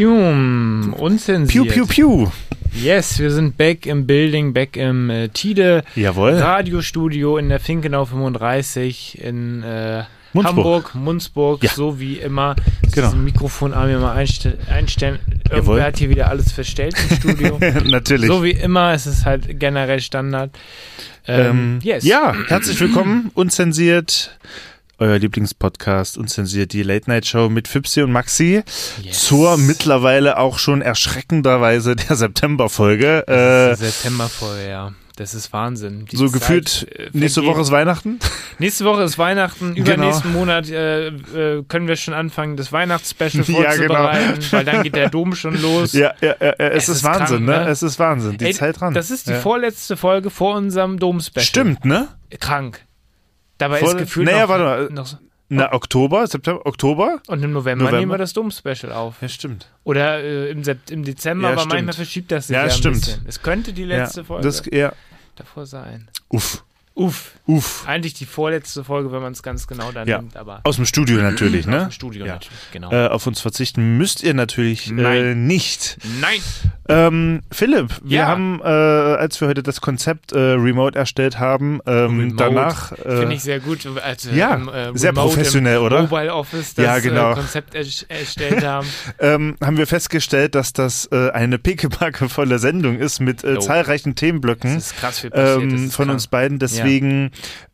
Unzensiert. Pium, unzensiert. Piu, piu, piu. Yes, wir sind back im Building, back im äh, Tide Jawohl. Radiostudio in der Finkenau 35 in äh, Munzburg. Hamburg, Munzburg, Ja. so wie immer. Das Genau. Mikrofon mir mal einste einstellen. Jawohl. Irgendwer hat hier wieder alles verstellt im Studio. Natürlich. so wie immer, es ist halt generell Standard. Ähm, ähm, yes. Ja, herzlich willkommen. Unzensiert. Euer Lieblingspodcast, Unzensiert, die Late-Night-Show mit Fipsi und Maxi. Yes. Zur mittlerweile auch schon erschreckenderweise der September-Folge. Äh, Septemberfolge, ja. Das ist Wahnsinn. Die so Zeit, gefühlt, äh, nächste. Woche ist Weihnachten. Nächste Woche ist Weihnachten. Genau. Übernächsten Monat äh, äh, können wir schon anfangen, das Weihnachtsspecial Ja, genau. vorzubereiten, weil dann geht der Dom schon los. Ja, ja, ja, ja es, Es ist, ist Wahnsinn, krank, ne? ne? Es ist Wahnsinn. Die Ey, Zeit dran. Das ist die ja. vorletzte Folge vor unserem Dom-Special. Stimmt, ne? Krank. Dabei Vor- ist gefühlt Naja, noch, warte mal. noch so- Na, Oktober, September, Oktober? und im November, November? nehmen wir das Dom-Special auf. Ja, stimmt. Oder äh, im, im Dezember, Ja, aber stimmt. manchmal verschiebt das sich Ja, ja, stimmt. bisschen. Es könnte die letzte ja, Folge Das, ja, davor sein. uff, Uff. uff. Eigentlich die vorletzte Folge, wenn man es ganz genau dann Ja. nimmt, aber Aus dem Studio natürlich, aus ne? dem Studio Ja. natürlich, genau. Äh, auf uns verzichten müsst ihr natürlich äh, nicht. Nein! Ähm, Philipp, wir Ja. haben, äh, als wir heute das Konzept äh, Remote erstellt haben, ähm, Remote. danach. Äh, Finde ich sehr gut. Also ja, im, äh, sehr Remote professionell, im oder? Mobile Office das Ja, genau. Konzept erst- erstellt haben. ähm, haben wir festgestellt, dass das eine pickepackevolle Sendung ist mit zahlreichen Themenblöcken. Das ist krass viel passiert. ähm, von krank. uns beiden. Deswegen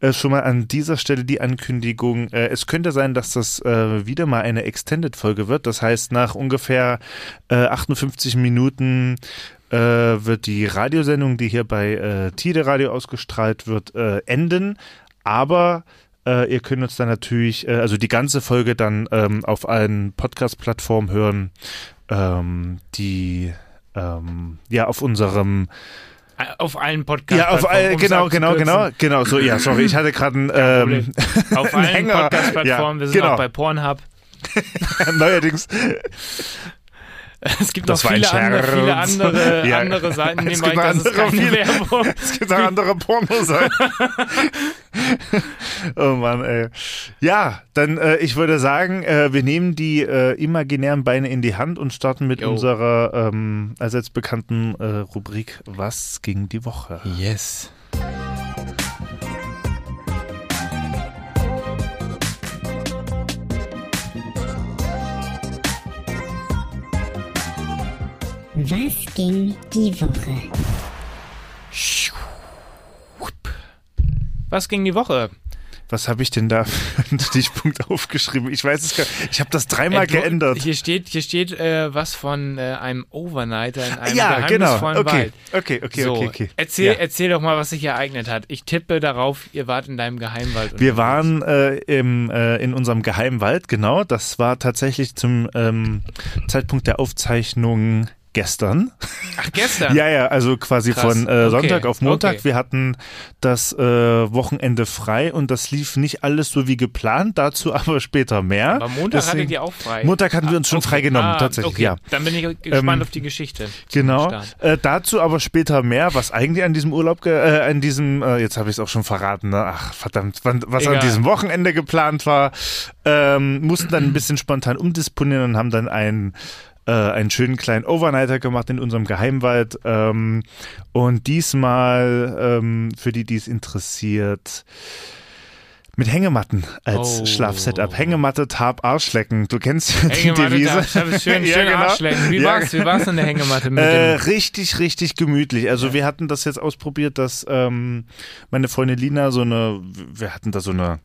äh, schon mal an dieser Stelle die Ankündigung. Äh, es könnte sein, dass das äh, wieder mal eine Extended-Folge wird. Das heißt, nach ungefähr äh, 58 Minuten äh, wird die Radiosendung, die hier bei äh, Tide Radio ausgestrahlt wird, äh, enden. Aber äh, ihr könnt uns dann natürlich, äh, also die ganze Folge dann ähm, auf allen Podcast-Plattformen hören, ähm, die ähm, ja auf unserem Äh, Auf allen Podcasts. ja, auf all, genau, genau, genau, genau. So, ja, sorry, ich hatte gerade einen ähm, Auf allen. Podcast-Plattformen. Ja, Wir sind genau. auch bei Pornhub. neuerdings. Es gibt Das noch viele andere, viele andere, Ja. andere Seiten. Es Nebenbei, gibt das andere, keine viele- Werbung. Es gibt auch andere Pornoseiten. oh Mann, ey. Ja, dann äh, ich würde sagen, äh, wir nehmen die äh, imaginären Beine in die Hand und starten mit Jo. unserer ähm, allseits bekannten äh, Rubrik Was ging die Woche? Yes. Was ging die Woche? Was ging die Woche? Was habe ich denn da für einen Stichpunkt aufgeschrieben? Ich weiß es gar nicht. Ich habe das dreimal Äh, du- geändert. Hier steht, hier steht äh, was von äh, einem Overnighter in einem ja, genau. geheimnisvollen Okay, Wald. okay, okay, so, okay, okay. Erzähl, Ja. erzähl doch mal, was sich ereignet hat. Ich tippe darauf, ihr wart in deinem Geheimwald. Wir waren äh, im, äh, in unserem Geheimwald, genau. Das war tatsächlich zum ähm, Zeitpunkt der Aufzeichnung gestern. Ach, gestern? Ja, ja, also quasi Krass. von äh, Sonntag Okay, auf Montag. okay. Wir hatten das äh, Wochenende frei und das lief nicht alles so wie geplant, dazu aber später mehr. Aber Montag Deswegen- hattet ihr auch frei. Montag hatten wir uns schon okay. freigenommen, ah, tatsächlich, ja. Dann bin ich gespannt Ähm, auf die Geschichte. Genau. Äh, dazu aber später mehr, was eigentlich an diesem Urlaub, äh, an diesem, äh, jetzt habe ich es auch schon verraten, ne? ach verdammt, was Egal. an diesem Wochenende geplant war, ähm, mussten dann ein bisschen spontan umdisponieren und haben dann einen äh, einen schönen kleinen Overnighter gemacht in unserem Geheimwald. Ähm, und diesmal, ähm, für die, die es interessiert, mit Hängematten als Oh. Schlafsetup. Hängematte, Tarp, Arschlecken. Du kennst die Devise. ich habe schön, Ja, schön genau. Arschlecken. Wie Ja, war's? Wie war's in der Hängematte mit äh, richtig, richtig gemütlich. Also wir hatten das jetzt ausprobiert, dass ähm, meine Freundin Lina so eine, wir hatten da so eine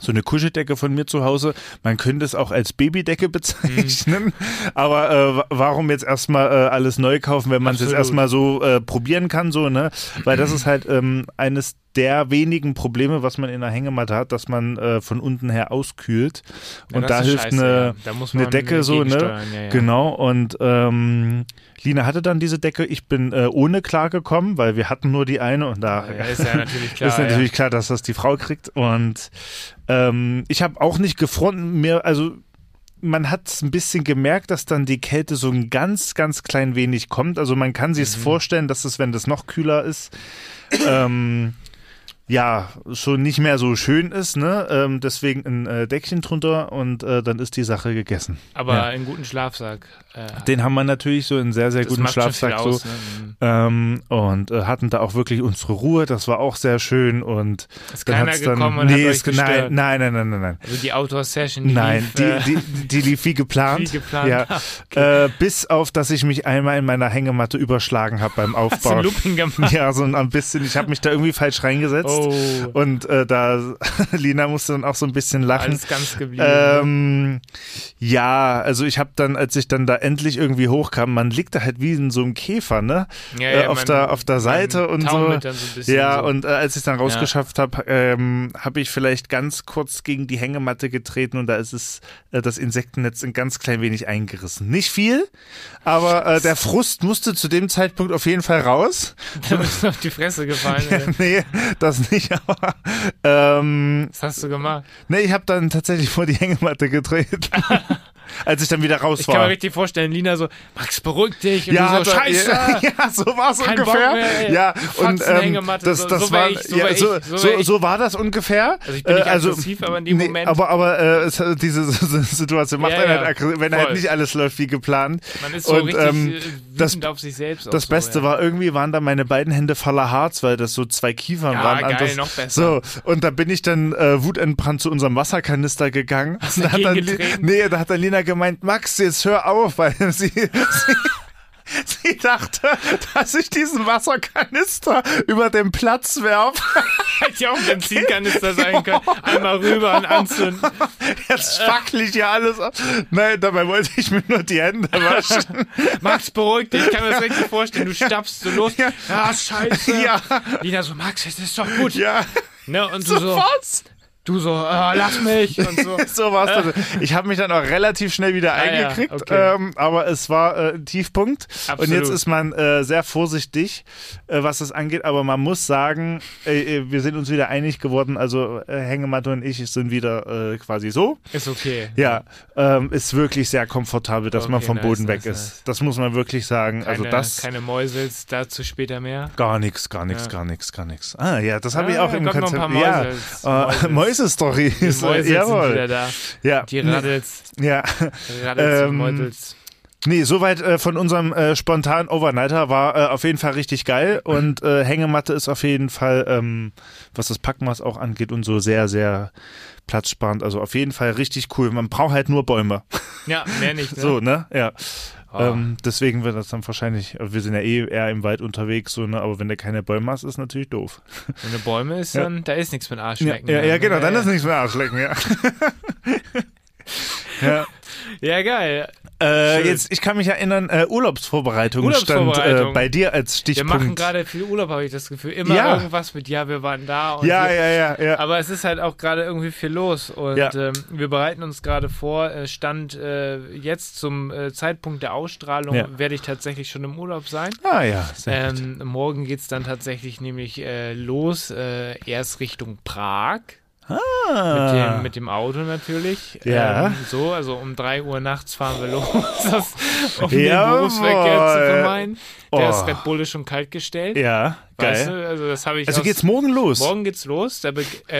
so eine Kuscheldecke von mir zu Hause. Man könnte es auch als Babydecke bezeichnen. Aber äh, wa- warum jetzt erstmal äh, alles neu kaufen, wenn man es jetzt erstmal so äh, probieren kann, so, ne? Weil das ist halt ähm, eines der wenigen Probleme, was man in der Hängematte hat, dass man äh, von unten her auskühlt. Ja, Und das da hilft scheiße, eine, ja. Da eine Decke so, ne? ja, ja. Genau. Und ähm, Lina hatte dann diese Decke. Ich bin äh, ohne klargekommen, weil wir hatten nur die eine und da Ja, ist ja natürlich klar. ist natürlich klar, dass das die Frau kriegt. Und ähm, ich habe auch nicht gefroren, mir, also man hat es ein bisschen gemerkt, dass dann die Kälte so ein ganz, ganz klein wenig kommt. Also man kann sich es Mhm. vorstellen, dass es, wenn das noch kühler ist, ähm, ja, schon nicht mehr so schön ist, ne? Ähm, deswegen ein äh, Deckchen drunter und äh, dann ist die Sache gegessen. Aber Ja. einen guten Schlafsack. Äh, Den haben wir natürlich so einen sehr, sehr guten Schlafsack so. aus, ne? Mhm. Ähm, und äh, hatten da auch wirklich unsere Ruhe, das war auch sehr schön und Ist dann keiner dann, gekommen und nee, hat euch ist, ge- nein, nein, nein, nein, nein, nein. Also die Outdoor-Session, die Nein, lief, die, äh, die, die lief wie geplant. wie geplant. Ja. Äh, bis auf, dass ich mich einmal in meiner Hängematte überschlagen habe beim Hast du Aufbau. ein Looping gemacht? Ja, so ein bisschen. Ich habe mich da irgendwie falsch reingesetzt. Oh, Und äh, da, Lina musste dann auch so ein bisschen lachen. alles ganz geblieben. Ähm, ja, also ich habe dann, als ich dann da endlich irgendwie hochkam, man liegt da halt wie in so einem Käfer, ne? ja, äh, ja, auf man- der- auf der Seite und so. so ein bisschen Ja, so. und äh, als ich es dann rausgeschafft habe, ähm, habe ich vielleicht ganz kurz gegen die Hängematte getreten und da ist es äh, das Insektennetz ein ganz klein wenig eingerissen. Nicht viel, aber äh, der Frust musste zu dem Zeitpunkt auf jeden Fall raus. Da bist du auf die Fresse gefallen. nee, das nicht, aber ähm, Was hast du gemacht? nee, ich habe dann tatsächlich vor die Hängematte getreten. als ich dann wieder raus Ich kann mir war. richtig vorstellen, Lina so, Max, beruhig dich. Und Ja, so, scheiße. ja, so war es ungefähr. mehr, ja, und ähm, das, so- das so war ich, so ja, wär ich, so, so so, so war das ungefähr. Also ich bin nicht Äh, also, aggressiv, aber in dem nee, Moment, Aber, aber äh, es, diese Situation macht Ja, einen halt aggressiv, wenn halt voll. nicht alles läuft wie geplant. man ist so und, richtig ähm, äh, das- auf sich selbst. Das so, Beste ja. war, irgendwie waren da meine beiden Hände voller Harz, weil das so zwei Kiefern Ja, waren. geil, Und das, noch besser. So, und da bin ich dann äh, wutentbrannt zu unserem Wasserkanister gegangen. Hast da hat dann, nee, da hat dann Lina gemeint, Max, jetzt hör auf, weil sie, sie, sie dachte, dass ich diesen Wasserkanister über den Platz werfe. Hätte ja auch ein Benzinkanister sein können. Einmal rüber und anzünden. Jetzt fackel ich ja alles ab. Nein, dabei wollte ich mir nur die Hände waschen. Max, beruhig dich. Ich kann mir das richtig vorstellen. Du stapfst so los. Ja. Ja, scheiße. Ja. Lina so, Max, jetzt ist doch gut. Ja, Ne? Und du so, was? Du so, ah, lass mich. Und so. So war es. Ich habe mich dann auch relativ schnell wieder Ah, ja, eingekriegt, okay. ähm, aber es war äh, ein Tiefpunkt. Und Absolut. jetzt ist man äh, sehr vorsichtig, äh, was das angeht. Aber man muss sagen, äh, äh, wir sind uns wieder einig geworden. Also äh, Hängematte und ich sind wieder äh, quasi so. Ist okay. Ja, ähm, ist wirklich sehr komfortabel, dass man Okay, vom nice, Boden nice, weg nice. ist. Das muss man wirklich sagen. Keine, also das keine Mäusels, dazu später mehr. gar nichts, gar nichts, Ja. gar nichts, gar nichts. Ah ja, das habe ich Ah, auch im Konzept. ja, Mäusels. äh, Mäusels. Mäuse-Story. Die ist, Mäusels sind wieder da. Ja, Die Raddels. ja. Raddels Ähm, und. Nee, soweit äh, von unserem äh, spontanen Overnighter war äh, auf jeden Fall richtig geil und äh, Hängematte ist auf jeden Fall, ähm, was das Packmaß auch angeht und so sehr, sehr platzsparend. Also auf jeden Fall richtig cool. Man braucht halt nur Bäume. Ja, mehr nicht. Ne? So, ne? Ja. Oh. Ähm, deswegen wird das dann wahrscheinlich, wir sind ja eh eher im Wald unterwegs, so, ne? aber wenn du keine Bäume hast, ist natürlich doof. Wenn eine Bäume ist, Ja. dann da ist nichts mit Ja, Arschlecken. ja, ne? ja, genau, dann ja, ist nichts mehr Arschlecken, ja. ja. Ja, geil. Äh, jetzt, ich kann mich erinnern, äh, Urlaubsvorbereitung, stand äh, bei dir als Wir Stichpunkt. machen gerade viel Urlaub, habe ich das Gefühl. Immer Ja. irgendwas mit, ja, wir waren da. Und ja, wir, ja, ja, ja. Aber es ist halt auch gerade irgendwie viel los und Ja. ähm, wir bereiten uns gerade vor. Äh, Stand äh, jetzt zum äh, Zeitpunkt der Ausstrahlung Ja. werde ich tatsächlich schon im Urlaub sein. Ah ja, sehr. Ähm, morgen geht es dann tatsächlich nämlich los, erst Richtung Prag. Mit Ah. dem, mit dem Auto natürlich. Ja. Ähm, so, also um 3 Uhr nachts fahren wir los, das, um Jawohl. den Berufsverkehr zu vermeiden. Der Oh. ist Red Bull ist schon kalt gestellt. ja, Weißt geil. du, also das habe ich Also aus- geht's morgen los? Morgen geht's los. Äh,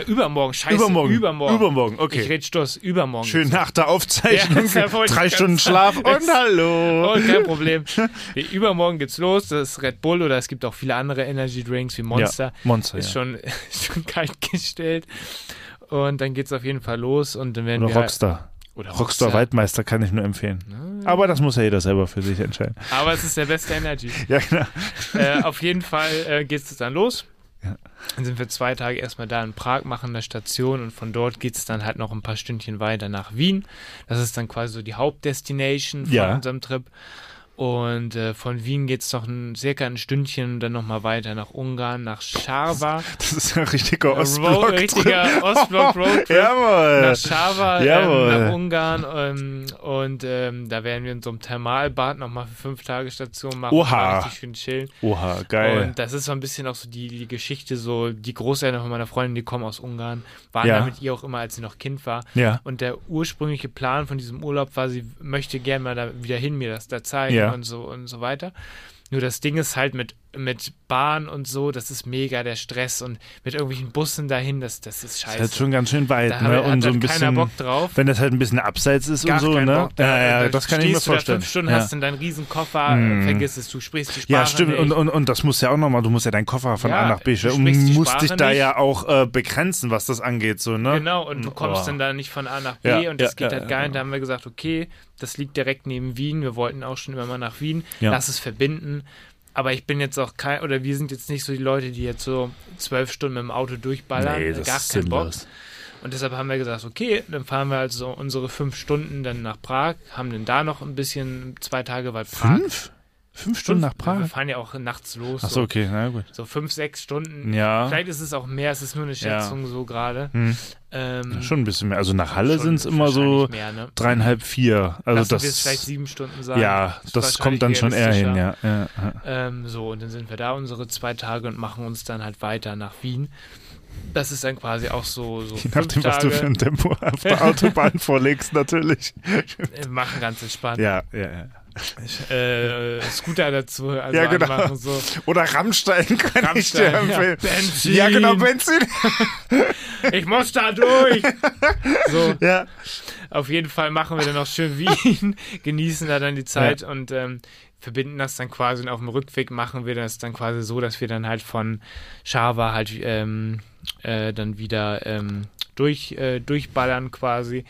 übermorgen, scheiße. Übermorgen. Übermorgen. Übermorgen, okay. Ich red Stoß. Übermorgen. Schön nach der Aufzeichnung. Ja, drei Stunden. Schlaf und hallo. Oh, kein Problem. Übermorgen geht's los. Das ist Red Bull oder es gibt auch viele andere Energy Drinks wie Monster. Ja, Monster, Ist ja. schon, schon kalt gestellt. Und dann geht's auf jeden Fall los und dann werden Oder wir Rockstar. Oder Rockstar Waldmeister kann ich nur empfehlen. Aber das muss ja jeder selber für sich entscheiden. Aber es ist der beste Energy. Ja, genau. äh, auf jeden Fall äh, geht es dann los. Ja. Dann sind wir zwei Tage erstmal da in Prag, machen eine Station und von dort geht es dann halt noch ein paar Stündchen weiter nach Wien. Das ist dann quasi so die Hauptdestination von Ja. unserem Trip. Und äh, von Wien geht es noch ein, circa ein Stündchen dann nochmal weiter nach Ungarn, nach Scharwa. Das ist ein richtiger Road- Ostblock. richtiger Ostblock-Roadtrip. Jawohl. nach Schawa, ähm, Jawohl. nach Ungarn ähm, und ähm, da werden wir in so einem Thermalbad nochmal für fünf Tage Station machen. Oha. Richtig schön chillen. Oha, geil. Und das ist so ein bisschen auch so die, die Geschichte, so die Großeltern von meiner Freundin, die kommen aus Ungarn, waren Ja. da mit ihr auch immer, als sie noch Kind war. ja. Und der ursprüngliche Plan von diesem Urlaub war, sie möchte gerne mal da wieder hin, mir das da zeigen Ja. Und so und so weiter. Nur das Ding ist halt mit mit Bahn und so, das ist mega der Stress und mit irgendwelchen Bussen dahin, das, das ist Das scheiße. ist halt schon ganz schön weit, da ne? hat, Und so ein halt bisschen. keiner Bock drauf. Wenn das halt ein bisschen abseits ist und so, ne? Bock. Da, ja, ja, da das kann ich mir stehst du da vorstellen. fünf Stunden ja. hast dann deinen Riesenkoffer, Mhm. vergiss es, du sprichst die Sprache Ja, stimmt. nicht. Und, und, und das muss ja auch nochmal, du musst ja deinen Koffer von Ja, A nach B stellen und musst dich da nicht. ja auch äh, begrenzen, was das angeht, so, ne? Genau, und du kommst Oh. dann da nicht von A nach B Ja, und das geht halt gar nicht. Da haben wir gesagt, okay, das liegt direkt neben Wien. Wir wollten auch schon immer mal nach Wien. Lass es verbinden. Aber ich bin jetzt auch kein, oder wir sind jetzt nicht so die Leute, die jetzt so zwölf Stunden mit dem Auto durchballern. Nee, das gar ist keinen Bock. Und deshalb haben wir gesagt, okay, dann fahren wir also unsere fünf Stunden dann nach Prag, haben dann da noch ein bisschen, zwei Tage, weil Prag. Fünf? Fünf Stunden nach Wir Prag? fahren ja auch nachts los. Achso, okay, na gut. So fünf, sechs Stunden. Ja. Vielleicht ist es auch mehr, es ist nur eine Ja. Schätzung so gerade. Hm. Ähm, Schon ein bisschen mehr. Also nach Halle sind es immer so Mehr, ne? dreieinhalb, vier. Also Lassen das. wir vielleicht sieben Stunden sein. ja, das kommt dann schon eher hin, ja. ja, ja. Ähm, so, und dann sind wir da unsere zwei Tage und machen uns dann halt weiter nach Wien. Das ist dann quasi auch so, so Je fünf nachdem, was du für ein Tempo auf der Autobahn vorlegst, natürlich. Wir machen ganz entspannt. Ja, ja, ja. Äh, Scooter dazu, also Ja, genau. anmachen, so. Oder Rammstein kann ich dir Rammstein, ja. empfehlen. Benzin. Ja, genau, Benzin. Ich muss da durch! so, Ja. auf jeden Fall machen wir dann noch schön Wien, genießen da dann die Zeit und ähm, verbinden das dann quasi und auf dem Rückweg machen wir das dann quasi so, dass wir dann halt von Schawa halt ähm, äh, dann wieder ähm, durch, äh, durchballern quasi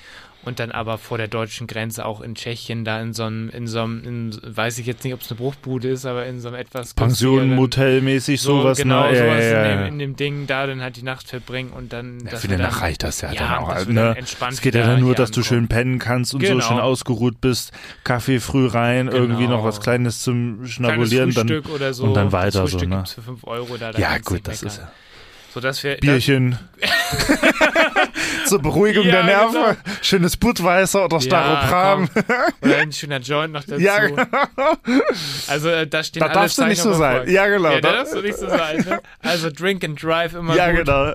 und dann aber vor der deutschen Grenze auch in Tschechien da in so einem, in so einem, in, weiß ich jetzt nicht, ob es eine Bruchbude ist, aber in so einem etwas Pension, Motelmäßig, so, sowas. genau, ne? Ja, sowas ja, ja, in, ja. dem, in dem Ding da dann halt die Nacht verbringen und dann Ja, für den dann- Nacht reicht das ja, dann auch. dann ne? entspannt Es geht ja dann nur, dass du schön pennen kannst und Genau. so schön ausgeruht bist. Kaffee früh rein, irgendwie Genau. noch was Kleines zum Kleines Schnabulieren. Dann, Frühstück oder so. und dann weiter das so, Frühstück ne? für 5 Euro da. da ja, gut, das ist ja. So, dass wir, Bierchen. Zur Beruhigung Ja, der Nerven. genau. Schönes Budweiser oder Staropram. komm. Oder ein schöner Joint noch dazu. Ja, genau. Also äh, da stehen Da darfst du nicht so sein. Ja, genau. Ja, da Da- darfst du nicht so sein. Ne? Also Drink and Drive immer Ja, gut. genau.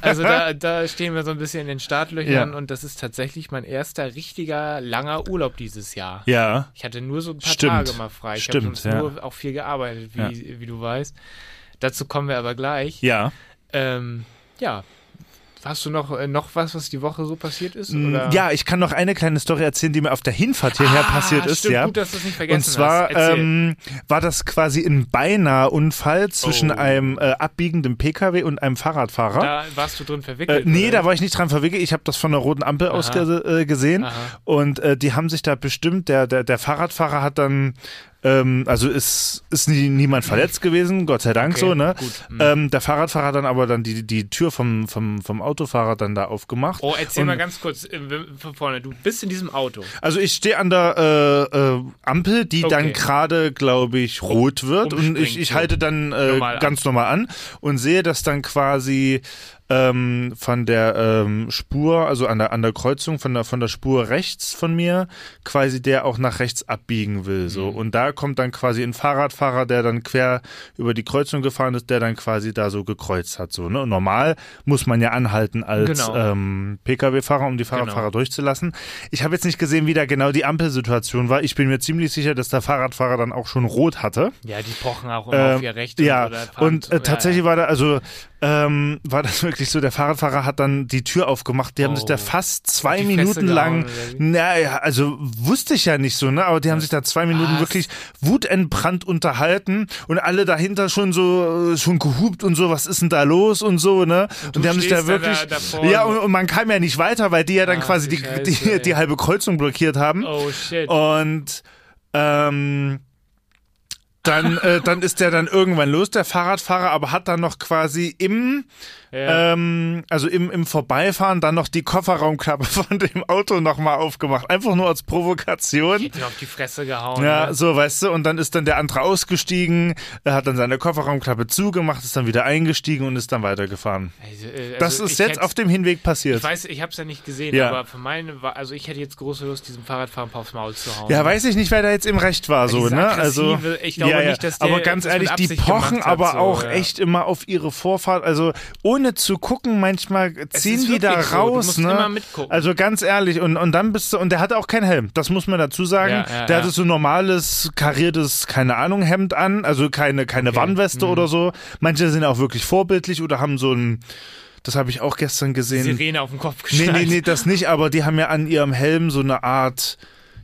Also da, da stehen wir so ein bisschen in den Startlöchern Ja. und das ist tatsächlich mein erster richtiger langer Urlaub dieses Jahr. Ja. Ich hatte nur so ein paar Stimmt. Tage mal frei. Ich habe ja. nur auch viel gearbeitet, wie, Ja. wie du weißt. Dazu kommen wir aber gleich. Ja. Ähm, ja. Hast du noch, äh, noch was, was die Woche so passiert ist? Mm, Oder? Ja, ich kann noch eine kleine Story erzählen, die mir auf der Hinfahrt hierher Ah, passiert ist. stimmt, ja. gut, dass du es nicht vergessen Und zwar ähm, war das quasi ein beinahe Unfall zwischen Oh. einem äh, abbiegenden PKW und einem Fahrradfahrer. da warst du drin Äh, verwickelt. nee, oder? da war ich nicht dran verwickelt. Ich habe das von der roten Ampel aus Aha. ge äh, gesehen. Aha. Und äh, die haben sich da bestimmt, der, der, der Fahrradfahrer hat dann, ähm, also ist, ist nie, niemand verletzt gewesen, Gott sei Dank Okay, so, ne? gut. Hm. Ähm, der Fahrradfahrer hat dann aber dann die, die Tür vom, vom, vom Autofahrer dann da aufgemacht. Oh, erzähl Und- mal ganz kurz äh, von vorne. Du bist in diesem Auto. Also ich stehe an der äh, äh, Ampel, die Okay. dann gerade, glaube ich, rot wird und ich, ich halte dann äh, Normal an. ganz normal an und sehe, dass dann quasi ähm, von der ähm, Spur, also an der an der Kreuzung von der von der Spur rechts von mir, quasi der auch nach rechts abbiegen will, so Mhm. und da kommt dann quasi ein Fahrradfahrer, der dann quer über die Kreuzung gefahren ist, der dann quasi da so gekreuzt hat, so ne. Und normal muss man ja anhalten als Genau. ähm, PKW-Fahrer, um die Fahrradfahrer durchzulassen. Ich habe jetzt nicht gesehen, wie da genau die Ampelsituation war. Ich bin mir ziemlich sicher, dass der Fahrradfahrer dann auch schon rot hatte. Ja, die pochen auch immer Ähm, auf ihr Recht. ja, und zu- äh, tatsächlich war da, also ähm, war das wirklich so, der Fahrradfahrer hat dann die Tür aufgemacht, die haben Oh. sich da fast zwei die Minuten lang, naja, also wusste ich ja nicht so, ne, aber die haben sich da zwei Minuten Was? wirklich wutentbrannt unterhalten und alle dahinter schon so, äh, schon gehupt und so, was ist denn da los und so, ne, und, du die haben sich da da wirklich, da- davor ja, und, und man kam ja nicht weiter, weil die ja dann Ach, quasi die, die, ey. die halbe Kreuzung blockiert haben. Oh shit. Und ähm, dann, äh, dann ist der dann irgendwann los, der Fahrradfahrer, aber hat dann noch quasi im, ja. ähm, also im, im Vorbeifahren dann noch die Kofferraumklappe von dem Auto nochmal aufgemacht. Einfach nur als Provokation. Hätte mir auf die Fresse gehauen. Ja, ne? so, weißt du, und dann ist dann der andere ausgestiegen, hat dann seine Kofferraumklappe zugemacht, ist dann wieder eingestiegen und ist dann weitergefahren. Also, äh, Das also ist ich jetzt hätte- auf dem Hinweg passiert. Ich weiß, ich habe es ja nicht gesehen, Ja. aber für meine, also ich hätte jetzt große Lust, diesem Fahrradfahrer ein paar aufs Maul zu hauen. Ja, weiß ich nicht, wer da jetzt im Recht war, so, ne? Also, ich glaube nicht, dass der aber ganz das ehrlich, die pochen aber so, auch ja. echt immer auf ihre Vorfahrt. Also, ohne ohne zu gucken, manchmal ziehen die da so, raus, musst ne? Also ganz ehrlich, und, und dann bist du, und der hatte auch keinen Helm, das muss man dazu sagen. Ja, ja, der hatte so ein normales, kariertes, keine Ahnung, Hemd an, also keine, keine Okay. Mhm. Warnweste oder so. Manche sind auch wirklich vorbildlich oder haben so ein, das habe ich auch gestern gesehen. Sirene auf den Kopf Nee, geschnallt. nee, nee, das nicht, aber die haben ja an ihrem Helm so eine Art,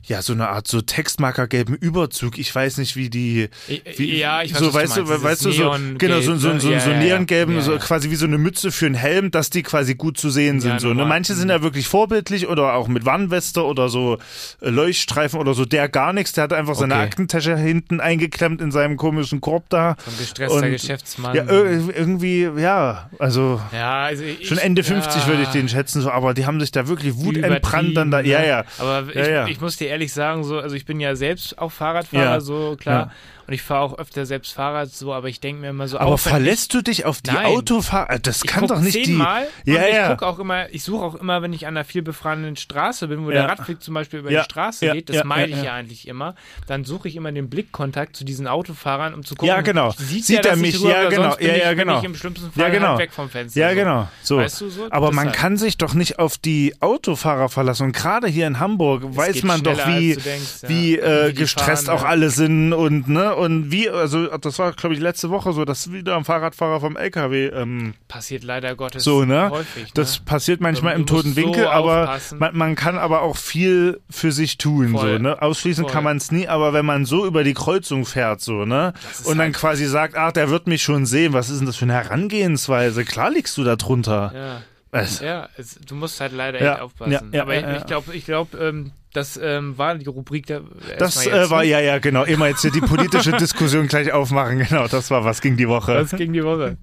ja, so eine Art so Textmarkergelben Überzug. Ich weiß nicht, wie die. Wie, ja, ich weiß, so, du weißt du, meinst, weißt du, so, genau, so, so, so, Ja, so ja, ja. neongelben, Ja, so ja. quasi wie so eine Mütze für einen Helm, dass die quasi gut zu sehen sind. Ja, so, ne? Manche sind ja wirklich vorbildlich oder auch mit Warnweste oder so äh, Leuchtstreifen oder so. Der gar nichts, der hat einfach seine Okay. Aktentasche hinten eingeklemmt in seinem komischen Korb da. So ein gestresster Und- Geschäftsmann. Ja, ir- irgendwie, ja, also. Ja, also ich, Schon Ende 50 ja, würde ich den schätzen, so, aber die haben sich da wirklich wutentbrannt dann da. übertrieben, Ja, ne? ja. Aber Ja, ich, ja. ich muss dir ehrlich sagen, so, also ich bin ja selbst auch Fahrradfahrer, Ja. so klar. Ja. Und ich fahre auch öfter selbst Fahrrad, so, aber ich denke mir immer so, Aber verlässt du dich auf die Nein. Autofahrer? Das ich, kann ich doch nicht die. zehnmal Ja, und ich ja. guck auch immer, ich suche auch immer, wenn ich an einer viel befahrenen Straße bin, wo Ja. der Radweg zum Beispiel über Ja. die Straße Ja, geht, das ja, meide ja, ich ja. ja eigentlich immer, dann suche ich immer den Blickkontakt zu diesen Autofahrern, um zu gucken, Ja, genau. sieht, Sieht er mich? ich Ja, genau. Ja, ich, ja, genau. ich im schlimmsten Ja, Fall genau. halt weg vom Fenster. Ja, genau. So. Weißt du so? Aber man Deshalb. kann sich doch nicht auf die Autofahrer verlassen. Und gerade hier in Hamburg weiß geht man doch, schneller, wie, denkst, ja. wie äh, Wie gestresst fahren, auch ja. alle sind und ne und wie also das war glaube ich letzte Woche so, dass wieder ein Fahrradfahrer vom LKW ähm, Passiert leider Gottes so ne, häufig. das ne? passiert manchmal Du im toten musst so Winkel, aber man, man kann aber auch viel für sich tun Voll. so ne. Ausschließen Voll. kann man es nie, aber wenn man so über die Kreuzung fährt so ne und dann halt- quasi sagt, ach der wird mich schon sehen, was ist denn das für eine Herangehensweise? Klar liegst du da drunter. Ja, Also, ja es, du musst halt leider Ja, echt aufpassen. ja, ja, Aber ja. ich glaube, ich glaub, ähm, das ähm, war die Rubrik der. Das äh, war ne? ja, ja, genau. Immer jetzt hier die politische Diskussion gleich aufmachen. Genau, das war was ging die Woche. Das ging die Woche.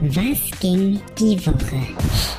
Was ging die Woche?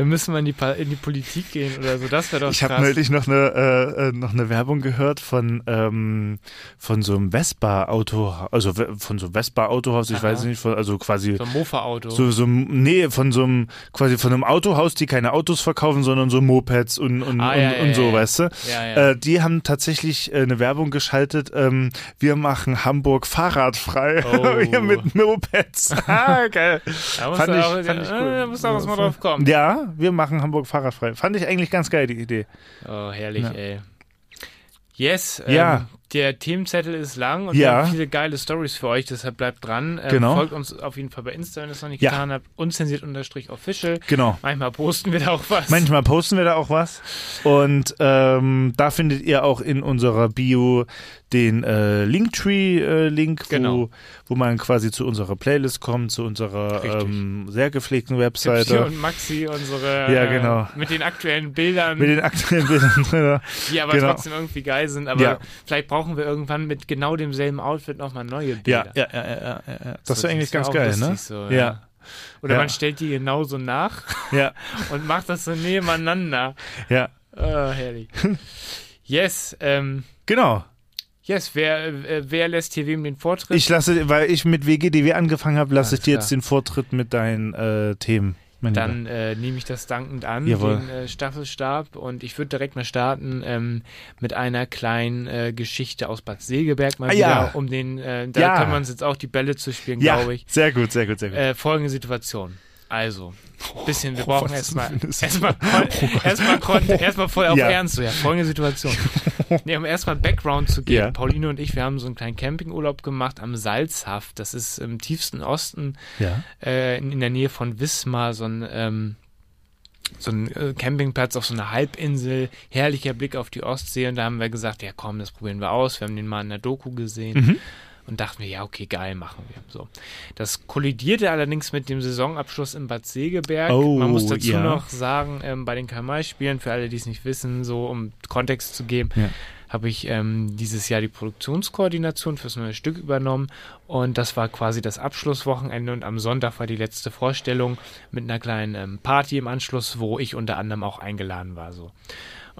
Wir müssen mal in die, in die Politik gehen oder so. Das wäre doch Ich habe neulich noch eine, äh, äh, noch eine Werbung gehört von, ähm, von so einem Vespa-Auto, also von so einem Vespa-Autohaus, ich Aha. weiß nicht, von, also quasi So ein Mofa-Auto. so, so, nee, von so einem, quasi von einem Autohaus, die keine Autos verkaufen, sondern so Mopeds und, und, Ah, und, ja, ja, und so, ja. weißt du? Äh, die haben tatsächlich äh, eine Werbung geschaltet, ähm, wir machen Hamburg fahrradfrei. Oh. Hier mit Mopeds. ah, geil. da musst fand du ich- auch, fand ich äh, cool. da musst auch erstmal drauf kommen. Ja, wir machen Hamburg fahrradfrei. Fand ich eigentlich ganz geil, die Idee. Oh, herrlich, Ja. ey. Yes, ähm, Ja. der Themenzettel ist lang und Ja. wir haben viele geile Stories für euch, deshalb bleibt dran. Ähm, Genau. Folgt uns auf jeden Fall bei Insta, wenn ihr es noch nicht Ja. getan habt. Unzensiert unterstrich official. Genau. Manchmal posten wir da auch was. Manchmal posten wir da auch was. Und ähm, da findet ihr auch in unserer Bio den äh, Linktree-Link, Genau. wo, wo man quasi zu unserer Playlist kommt, zu unserer ähm, sehr gepflegten Webseite. und Maxi, unsere Ja, genau. äh, mit den aktuellen Bildern, Mit den aktuellen Bildern drin. die aber genau. trotzdem irgendwie geil sind. Aber Ja. vielleicht brauchen wir irgendwann mit genau demselben Outfit nochmal neue Bilder. ja, ja, ja, ja, ja. Das So, wäre eigentlich wär ganz geil, ne? lustig So, Ja. Oder man stellt die genauso nach Ja, und macht das so nebeneinander. ja. Oh, herrlich. Yes, ähm, Genau. Yes, wer, äh, wer lässt hier wem den Vortritt? Ich lasse, weil ich mit WGDW angefangen habe, lasse Alles ich dir klar. jetzt den Vortritt mit deinen äh, Themen. Dann äh, nehme ich das dankend an, Jawohl. den äh, Staffelstab. Und ich würde direkt mal starten ähm, mit einer kleinen äh, Geschichte aus Bad Segeberg mal Ah, wieder, ja. um den, äh, da Ja. wir uns jetzt auch die Bälle zu spielen, ja, glaube ich. sehr gut, sehr gut, sehr gut. Äh, folgende Situation. Also, bisschen, wir Oh, brauchen erstmal denn das? erstmal erstmal erstmal voll auf Ja. Ernst so, ja, folgende Situation. Nee, um erstmal Background zu geben. Ja. Pauline und ich, wir haben so einen kleinen Campingurlaub gemacht am Salzhaft. Das ist im tiefsten Osten ja. äh, in, in der Nähe von Wismar, so ein, ähm, so ein äh, Campingplatz auf so einer Halbinsel, herrlicher Blick auf die Ostsee und da haben wir gesagt, ja komm, das probieren wir aus. Wir haben den mal in der Doku gesehen Mhm. Und dachten wir, ja okay, geil, machen wir. So. Das kollidierte allerdings mit dem Saisonabschluss in Bad Segeberg. Oh, Man muss dazu ja. noch sagen, ähm, bei den Karl-May-Spielen, für alle, die es nicht wissen, so um Kontext zu geben, Ja. habe ich ähm, dieses Jahr die Produktionskoordination fürs neue Stück übernommen und das war quasi das Abschlusswochenende und am Sonntag war die letzte Vorstellung mit einer kleinen ähm, Party im Anschluss, wo ich unter anderem auch eingeladen war. So.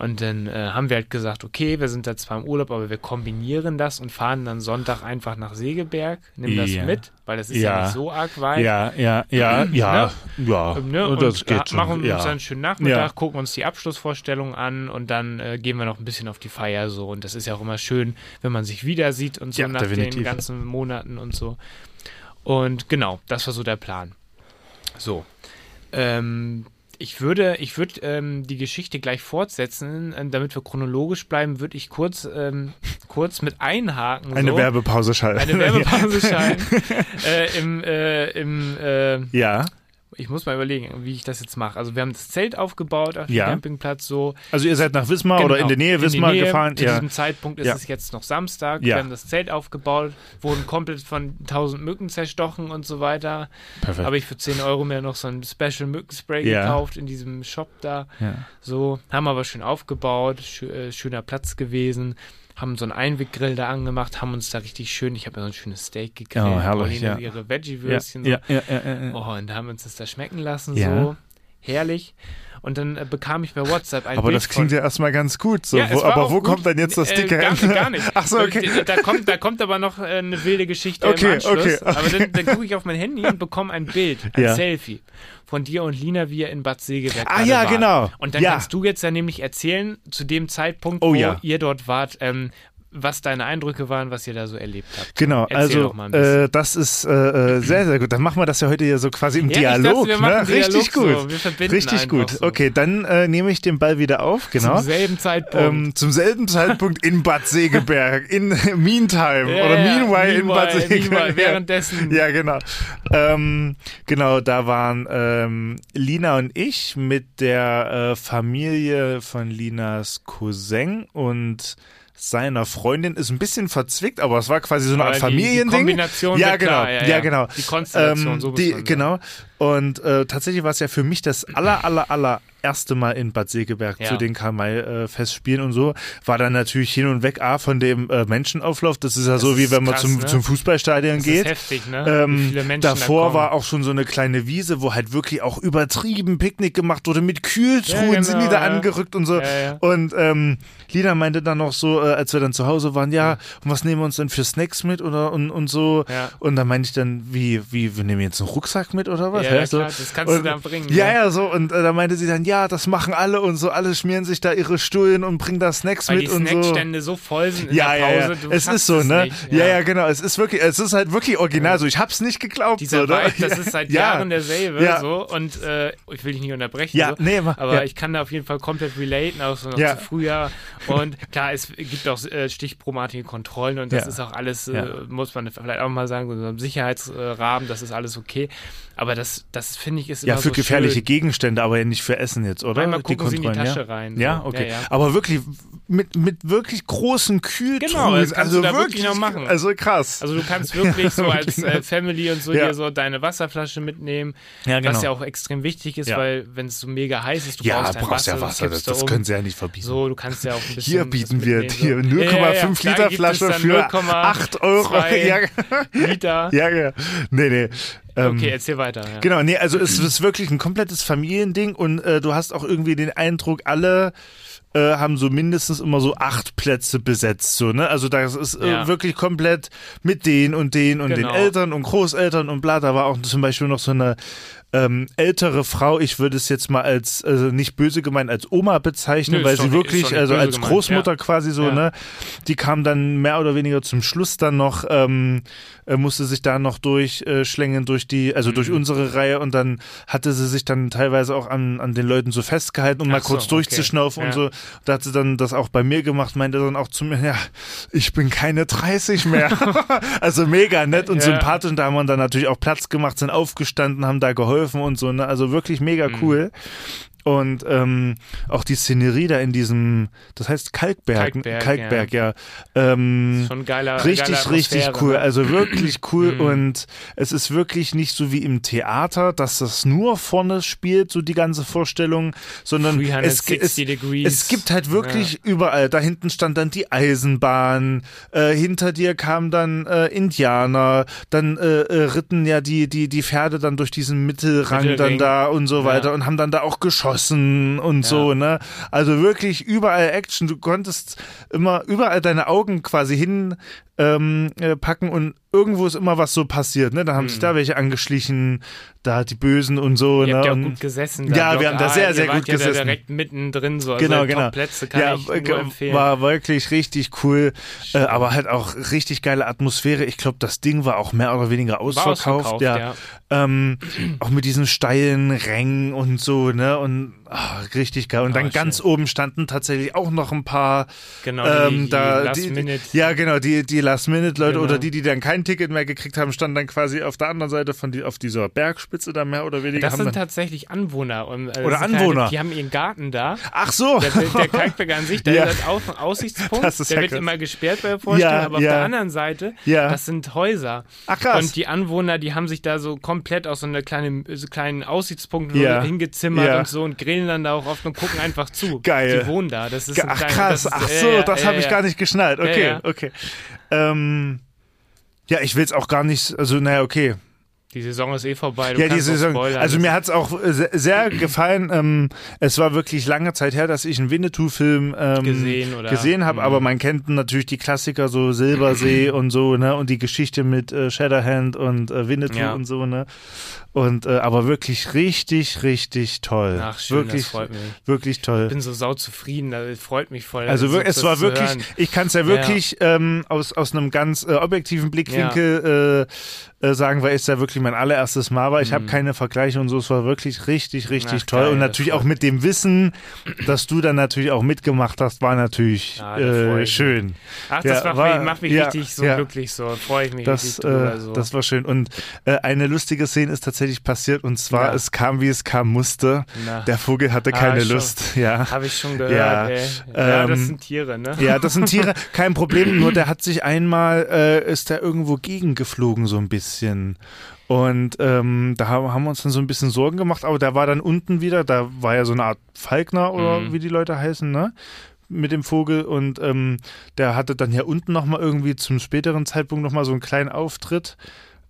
Und dann äh, haben wir halt gesagt, okay, wir sind da zwar im Urlaub, aber wir kombinieren das und fahren dann Sonntag einfach nach Segeberg, nehmen das Ja. mit, weil das ist ja, Ja. nicht so arg weit. Ja, ja, ja, ja, ja. Ne? Und das geht schon. machen uns ja. dann einen schönen Nachmittag, gucken uns die Abschlussvorstellung an und dann äh, gehen wir noch ein bisschen auf die Feier so. Und das ist ja auch immer schön, wenn man sich wieder sieht und so nach den definitiv. ganzen Monaten und so. Und genau, das war so der Plan. So. Ähm, ich würde, ich würde ähm, die Geschichte gleich fortsetzen, äh, damit wir chronologisch bleiben, würde ich kurz, ähm, kurz mit einhaken. Eine so. Werbepause schalten. Eine Werbepause schalten. äh, Im, äh, im äh, Ja, ich muss mal überlegen, wie ich das jetzt mache. Also wir haben das Zelt aufgebaut auf dem Ja. Campingplatz so. also ihr seid nach Wismar oder in der Nähe Genau, die Wismar Nähe. gefahren. Zu Ja. diesem Zeitpunkt ist Ja. es jetzt noch Samstag. Wir haben das Zelt aufgebaut, wurden komplett von 1000 Mücken zerstochen und so weiter. Perfekt. Habe ich für 10 Euro mir noch so ein Special Mückenspray gekauft in diesem Shop da. ja. So, haben aber schön aufgebaut, äh, schöner Platz gewesen. Haben so einen Einweggrill da angemacht, haben uns da richtig schön, ich habe mir so ein schönes Steak gegrillt. Oh, herrlich, ja. ihre Ja, Veggie-Würstchen. ja, so. ja, ja, ja, ja. Oh, und da haben wir uns das da schmecken lassen, Ja. so herrlich. Und dann äh, bekam ich bei WhatsApp ein Aber Bild das klingt von, ja erstmal ganz gut. So. Ja, wo, aber wo gut. kommt dann jetzt das Äh, dicke gar, Ende? gar nicht. Ach so, okay. Da, da, kommt, da kommt aber noch äh, eine wilde Geschichte Okay, im Anschluss. okay, okay. Aber dann, dann gucke ich auf mein Handy und bekomme ein Bild, ein Ja. Selfie von dir und Lina, wie ihr in Bad Segeberg Ah, ja, wart. genau. Und dann Ja. kannst du jetzt ja nämlich erzählen, zu dem Zeitpunkt, Oh, wo ja. ihr dort wart, ähm, was deine Eindrücke waren, was ihr da so erlebt habt. Genau, Erzähl also doch mal ein bisschen. äh, das ist äh, äh, sehr, sehr gut. Dann machen wir das ja heute ja so quasi im Ja, Dialog. dachte, ne? Richtig Dialog gut. so. Wir verbinden Richtig gut. so. Okay, dann äh, nehme ich den Ball wieder auf, genau. Zum selben Zeitpunkt. Ähm, zum selben Zeitpunkt in Bad Segeberg, in Meantime Ja, oder ja, Meanwhile in Bad Segeberg. meanwhile, währenddessen. Ja, genau. Ähm, genau, da waren ähm, Lina und ich mit der äh, Familie von Linas Cousin und seiner Freundin ist ein bisschen verzwickt, aber es war quasi so eine Art Aber die- Familiending. Kombination ja, genau, klar, ja, ja, ja. genau. Die Konstellation, ähm, so die. Genau. Und äh, tatsächlich war es ja für mich das aller, aller, aller erste Mal in Bad Segeberg Ja. zu den Karl-May-Festspielen und so. War dann natürlich hin und weg A von dem äh, Menschenauflauf. Das ist ja so, wie wenn man krass, zum, ne? zum Fußballstadion das geht. ist heftig, ne? Ähm, da davor kommen. war auch schon so eine kleine Wiese, wo halt wirklich auch übertrieben Picknick gemacht wurde. Mit Kühltruhen Ja, sind die genau, da ja. angerückt und so. Und ähm, Lina meinte dann noch so, äh, als wir dann zu Hause waren, ja, und was nehmen wir uns denn für Snacks mit oder und, und so. Ja. Und dann meinte ich dann, wie, wie, wir nehmen jetzt einen Rucksack mit oder was? Ja, ja, so. klar, das kannst du und, da bringen, Ja, ne? ja, so. Und äh, da meinte sie dann, ja, das machen alle und so. Alle schmieren sich da ihre Stullen und bringen da Snacks Weil mit die und so. Snackstände so voll sind in Ja, der ja, Pause. ja. Du Es ist so, ne? Nicht. Ja. ja, genau. Es ist wirklich, es ist halt wirklich original. So, ich hab's nicht geglaubt. Dieser so, ne? Vibe, das ist seit Ja. Jahren derselbe. Ja. So. Und äh, ich will dich nicht unterbrechen. Ja, so. nee, Aber ja. ich kann da auf jeden Fall komplett relaten, auch so noch Ja. zu früher. Und klar, es gibt auch äh, stichpromatige Kontrollen und das Ja. ist auch alles, äh, muss man vielleicht auch mal sagen, so im Sicherheitsrahmen, das ist alles okay. Aber das, das finde ich ist Ja, immer für so gefährliche schön. Gegenstände, aber ja nicht für Essen jetzt, oder? Einmal gucken sie in die Tasche ja? rein, so. Ja, okay. Ja, ja. Aber wirklich mit, mit wirklich großen Kühltruhen. Genau, das kannst also du da wirklich wirklich noch machen. Also krass. Also du kannst wirklich so als äh, Family und so Ja. dir so deine Wasserflasche mitnehmen, Ja, was genau. ja auch extrem wichtig ist, Ja. weil wenn es so mega heiß ist, du ja, brauchst brauchst Wasser, ja Wasser, das, da das um. können sie ja nicht verbieten. So, du kannst ja auch ein bisschen. Hier was bieten wir hier so. 0,5 Ja, ja, ja. Liter Flasche für 0,2 8 Euro. Ja, Liter. ja, ja. Nee, nee. Ähm, Okay, erzähl weiter. Ja. Genau, nee, also es ist wirklich ein komplettes Familiending und äh, du hast auch irgendwie den Eindruck, alle äh, haben so mindestens immer so acht Plätze besetzt, so, ne? Also das ist äh, Ja. wirklich komplett mit den und den und Genau. den Eltern und Großeltern und bla. Da war auch zum Beispiel noch so eine ähm, ältere Frau, ich würde es jetzt mal als, also nicht böse gemeint, als Oma bezeichnen, Nö, weil sie nicht- ist wirklich, nicht also als gemeint, Großmutter ja. quasi so, Ja. ne? Die kam dann mehr oder weniger zum Schluss dann noch, ähm, äh, musste sich da noch durchschlängen durch die, also Mhm. durch unsere Reihe und dann hatte sie sich dann teilweise auch an, an den Leuten so festgehalten, um mal Ach so, kurz okay. durchzuschnaufen Ja. und so. Da hat sie dann das auch bei mir gemacht, meinte dann auch zu mir, ja, ich bin keine 30 mehr. also mega nett und Ja. sympathisch. Und da haben wir dann natürlich auch Platz gemacht, sind aufgestanden, haben da geholfen und so. Ne? Also wirklich mega Mhm. cool. Und ähm, auch die Szenerie da in diesem, das heißt Kalkberg, Kalkberg, Kalkberg ja. Ähm, Schon geiler. Richtig, geile richtig cool. ne? Also wirklich cool. Mhm. Und es ist wirklich nicht so wie im Theater, dass das nur vorne spielt, so die ganze Vorstellung, sondern es, es, 360 Degrees. es gibt halt wirklich überall. Da hinten stand dann die Eisenbahn, äh, hinter dir kamen dann äh, Indianer, dann äh, äh, ritten ja die, die, die Pferde dann durch diesen Mittelrang dann Mittelring. da und so Ja. weiter und haben dann da auch geschossen geschossen und so, ne? Also wirklich überall Action. Du konntest immer überall deine Augen quasi hin ähm, äh, packen und irgendwo ist immer was so passiert, ne? Da haben sich Mhm. da welche angeschlichen, da die Bösen und so, Ihr ne? habt ja und, gut gesessen. Ja, Block wir haben da sehr, Ihr sehr gut ja da gesessen. direkt mittendrin so. Also Genau, genau. Top-Plätze kann ja, ich nur empfehlen. war wirklich richtig cool, äh, aber halt auch richtig geile Atmosphäre. Ich glaube, das Ding war auch mehr oder weniger ausverkauft. ausverkauft, ja. ja. Ähm, auch mit diesen steilen Rängen und so, ne? Und ah, richtig geil. Und Ah, dann ganz schön. oben standen tatsächlich auch noch ein paar Genau, ähm, die, die da Last die, Minute. ja genau die die Last Minute Leute Genau. oder die die dann kein Ticket mehr gekriegt haben standen dann quasi auf der anderen Seite von die, auf dieser Bergspitze da mehr oder weniger Das sind tatsächlich Anwohner. Und, äh, Oder das Anwohner. Keine, die haben ihren Garten da. ach so Der, der Kalkberg an sich, der Ja. ist auf, ein Aussichtspunkt. Das der ja wird krass. immer gesperrt bei der Vorstellung, Ja, aber auf der anderen Seite, das sind Häuser. Ach, krass. Und die Anwohner, die haben sich da so komplett aus so einer kleinen, so kleinen Aussichtspunkt hingezimmert und so und grillen dann da auch oft und gucken einfach zu. Geil. Die wohnen da. Das ist ach kleiner- krass das ist, ach so das habe ich gar nicht geschnallt okay okay ähm, ja ich will es auch gar nicht also naja okay Die Saison ist eh vorbei. Du ja, die Saison. Also mir hat es auch äh, sehr, sehr gefallen. Ähm, es war wirklich lange Zeit her, dass ich einen Winnetou-Film ähm, Gesehen oder- gesehen habe, Mhm. aber man kennt natürlich die Klassiker, so Silbersee und so, ne? Und die Geschichte mit äh, Shatterhand und äh, Winnetou Ja. und so, ne? Und äh, aber wirklich richtig, richtig toll. Ach, schön, wirklich, das freut mich. wirklich toll. Ich bin so sauzufrieden, das freut mich voll. Also so es war wirklich, hören. ich kann es ja Ja. wirklich ähm, aus, aus einem ganz äh, objektiven Blickwinkel äh, äh, sagen, weil es ja wirklich mein allererstes Mal war. Ich habe keine Vergleiche und so. Es war wirklich richtig, richtig Mhm. Ach, toll. geil, und natürlich auch mit dem Wissen, dass du dann natürlich auch mitgemacht hast, war natürlich Ja, freu äh, schön. Ach, das Ja, macht, war- mich, macht mich ja, richtig so ja. glücklich, so freue ich mich Das, richtig drüber. äh, so. das war schön. Und eine lustige Szene ist tatsächlich passiert. Und zwar, Ja. es kam, wie es kam musste. Na. Der Vogel hatte Ah, keine schon. Lust. Ja. Habe ich schon gehört, Ja, ey. Ja, das ähm, sind Tiere, ne? Ja, das sind Tiere, kein Problem, nur der hat sich einmal, äh, ist der irgendwo gegengeflogen so ein bisschen. Und ähm, da haben haben wir uns dann so ein bisschen Sorgen gemacht, aber der war dann unten wieder, da war ja so eine Art Falkner oder Mhm. wie die Leute heißen, ne? Mit dem Vogel und ähm, der hatte dann ja unten nochmal irgendwie zum späteren Zeitpunkt nochmal so einen kleinen Auftritt.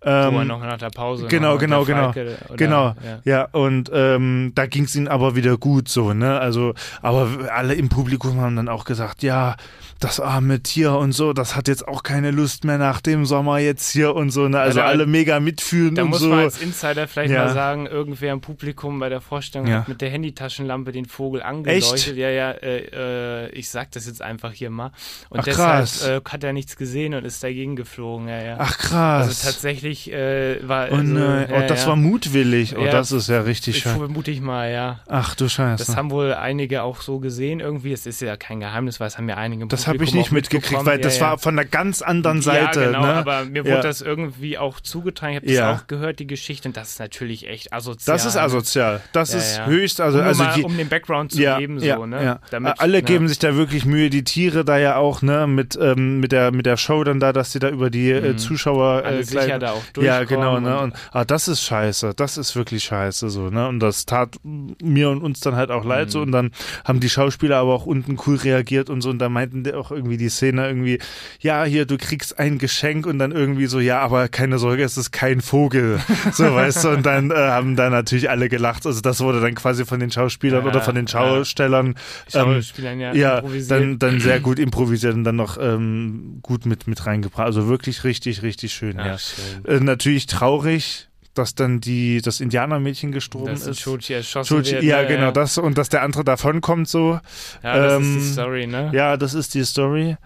Wo Ähm, noch nach der Pause. genau, genau, genau. Falke, oder, Genau, Ja. ja, und ähm, da ging es ihnen aber wieder gut so, ne? Also, aber alle im Publikum haben dann auch gesagt, ja, das arme Tier und so, das hat jetzt auch keine Lust mehr nach dem Sommer jetzt hier und so, ne? Also da- alle mega mitfühlen Da und muss so. man als Insider vielleicht Ja. mal sagen, irgendwer im Publikum bei der Vorstellung Ja. hat mit der Handytaschenlampe den Vogel angeleuchtet. Ja, ja, äh, äh, ich sag das jetzt einfach hier mal. Und Ach, deshalb krass. äh, hat er nichts gesehen und ist dagegen geflogen. Ja, ja. Ach krass. also tatsächlich äh, war oh, also, nein. ja, oh, das ja. war mutwillig. Oh, Ja. das ist ja richtig Ich schön. vermute ich mal, ja. Ach du Scheiße. Das haben wohl einige auch so gesehen irgendwie. Es ist ja kein Geheimnis, weil es haben ja einige Das habe ich nicht mitgekriegt, weil ja, das ja. war von einer ganz anderen Seite. Ja, genau, ne? aber mir wurde Ja. das irgendwie auch zugetragen. Ich habe Ja. das auch gehört, die Geschichte, und das ist natürlich echt asozial. Das ist ne? asozial. Das Ja, ist ja. höchst, also, um, also mal, um den Background zu ja, geben, so, ja, ne? ja. Damit, Alle ne? geben sich da wirklich Mühe, die Tiere da ja auch, ne, mit, ähm, mit, der, mit der Show dann da, dass sie da über die äh, Zuschauer Mhm. Alle äh, sicher gleich- da auch Ja, genau, ne? und- ah, das ist scheiße. Das ist wirklich scheiße, so, ne? Und das tat mir und uns dann halt auch leid, Mhm. so. Und dann haben die Schauspieler aber auch unten cool reagiert und so. Und da meinten auch irgendwie die Szene irgendwie, ja, hier, du kriegst ein Geschenk und dann irgendwie so, ja, aber keine Sorge, es ist kein Vogel. So, weißt du? Und dann äh, haben da natürlich alle gelacht. Also das wurde dann quasi von den Schauspielern Ja, oder von den ja. Schaustellern ähm, Schauspielern ja, ja, dann, dann sehr gut improvisiert und dann noch ähm, gut mit, mit reingebracht. Also wirklich richtig, richtig schön, Ach, ja. schön. Äh, natürlich traurig, dass dann die, das Indianermädchen gestorben ein ist. Chochi erschossen Chochi- wird. ja, ne? genau, das und dass der andere davonkommt so. Ja, das ähm, ist die Story, ne? Ja, das ist die Story.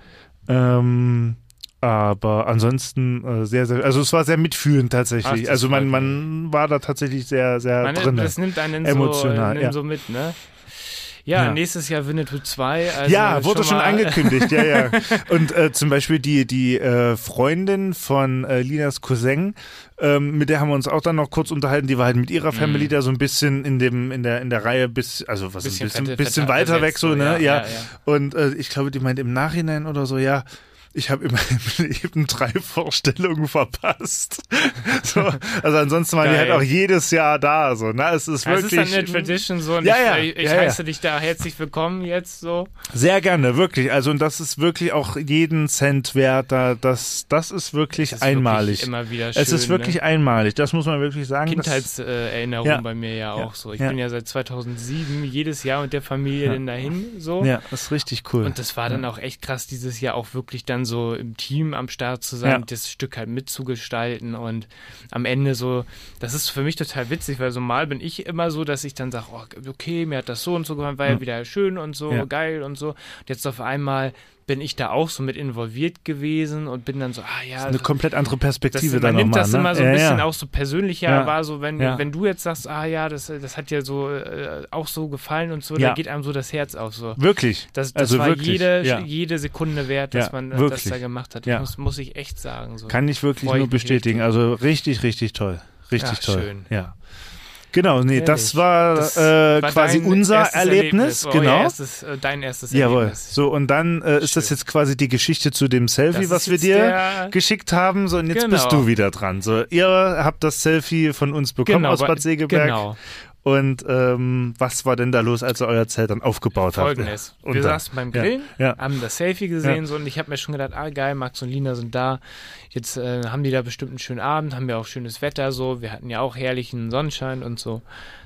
Ähm, aber ansonsten äh, sehr, sehr, also es war sehr mitfühlend Ach, tatsächlich. das also man, man war da tatsächlich sehr, sehr Man, drin. das nimmt einen Emotional, so, äh, ja. so mit, ne? Ja, Ja. nächses Jahr Winnetou 2. Also ja, wurde schon, angekündigt, ja, ja. Und äh, zum Beispiel die, die äh, Freundin von äh, Linas Cousin, ähm, mit der haben wir uns auch dann noch kurz unterhalten, die war halt mit ihrer Family da so ein bisschen in dem, in der, in der Reihe bis, also was ist ein Mhm. Bisschen bisschen, fette- bisschen fetter weiter weg so, ne? ja, Ja. ja, ja. Und äh, ich glaube, die meint im Nachhinein oder so, ja, ich habe immer im Leben drei Vorstellungen verpasst. So, also ansonsten waren die halt auch jedes Jahr da. So, ne? Es ist Das wirklich ist dann eine Tradition so und Ja, ich, ja, ich, ich ja, ja. heiße dich da herzlich willkommen jetzt so. sehr gerne, wirklich. Also und das ist wirklich auch jeden Cent wert. Da, das, das ist wirklich Das ist einmalig. Wirklich immer wieder schön, es ist wirklich ne? einmalig. Das muss man wirklich sagen. Kindheitserinnerung Ja. bei mir ja auch so. Ich Ja. bin ja seit 2007 jedes Jahr mit der Familie denn dahin so. ja, das ist richtig cool. Und das war dann auch echt krass, dieses Jahr auch wirklich dann so im Team am Start zu sein, Ja. das Stück halt mitzugestalten und am Ende so, das ist für mich total witzig, weil so mal bin ich immer so, dass ich dann sage, oh, okay, mir hat das so und so gefallen, war ja Ja. wieder schön und so, Ja. geil und so. Und jetzt auf einmal bin ich da auch so mit involviert gewesen und bin dann so, ah ja, eine komplett andere das, Perspektive man dann nimmt nochmal. das ne? immer so ein ja, bisschen ja. auch so persönlicher, Ja. war so, wenn, Ja. wenn du jetzt sagst, ah ja, das, das hat dir so äh, auch so gefallen und so, Ja. da geht einem so das Herz auf so. Wirklich. Das, das Also war wirklich, jede, ja. jede Sekunde wert, dass Ja, man äh, wirklich. das da gemacht hat. Ja. Muss, muss ich echt sagen. So. Kann ich wirklich Freu nur bestätigen. richtig. Also richtig, richtig toll. Richtig Ach, toll. schön. Ja. Genau, nee, das Ehrlich. war, Das äh, war quasi unser erstes Erlebnis. Oh, genau. Erstes, äh, dein erstes Jawohl. Erlebnis. So, und dann äh, ist das jetzt quasi die Geschichte zu dem Selfie, Das was wir dir geschickt haben. So, und jetzt bist Genau. du wieder dran. So, ihr habt das Selfie von uns bekommen Genau, aus Bad Segeberg. Genau. Und ähm, was war denn da los, als ihr euer Zelt dann aufgebaut habt? Folgendes. Wir dann- saßen beim ja, Grillen, ja. haben das Selfie gesehen Ja. so, und ich habe mir schon gedacht, ah geil, Max und Lina sind da. Jetzt äh, haben die da bestimmt einen schönen Abend, haben wir auch schönes Wetter so. Wir hatten ja auch herrlichen Sonnenschein und so.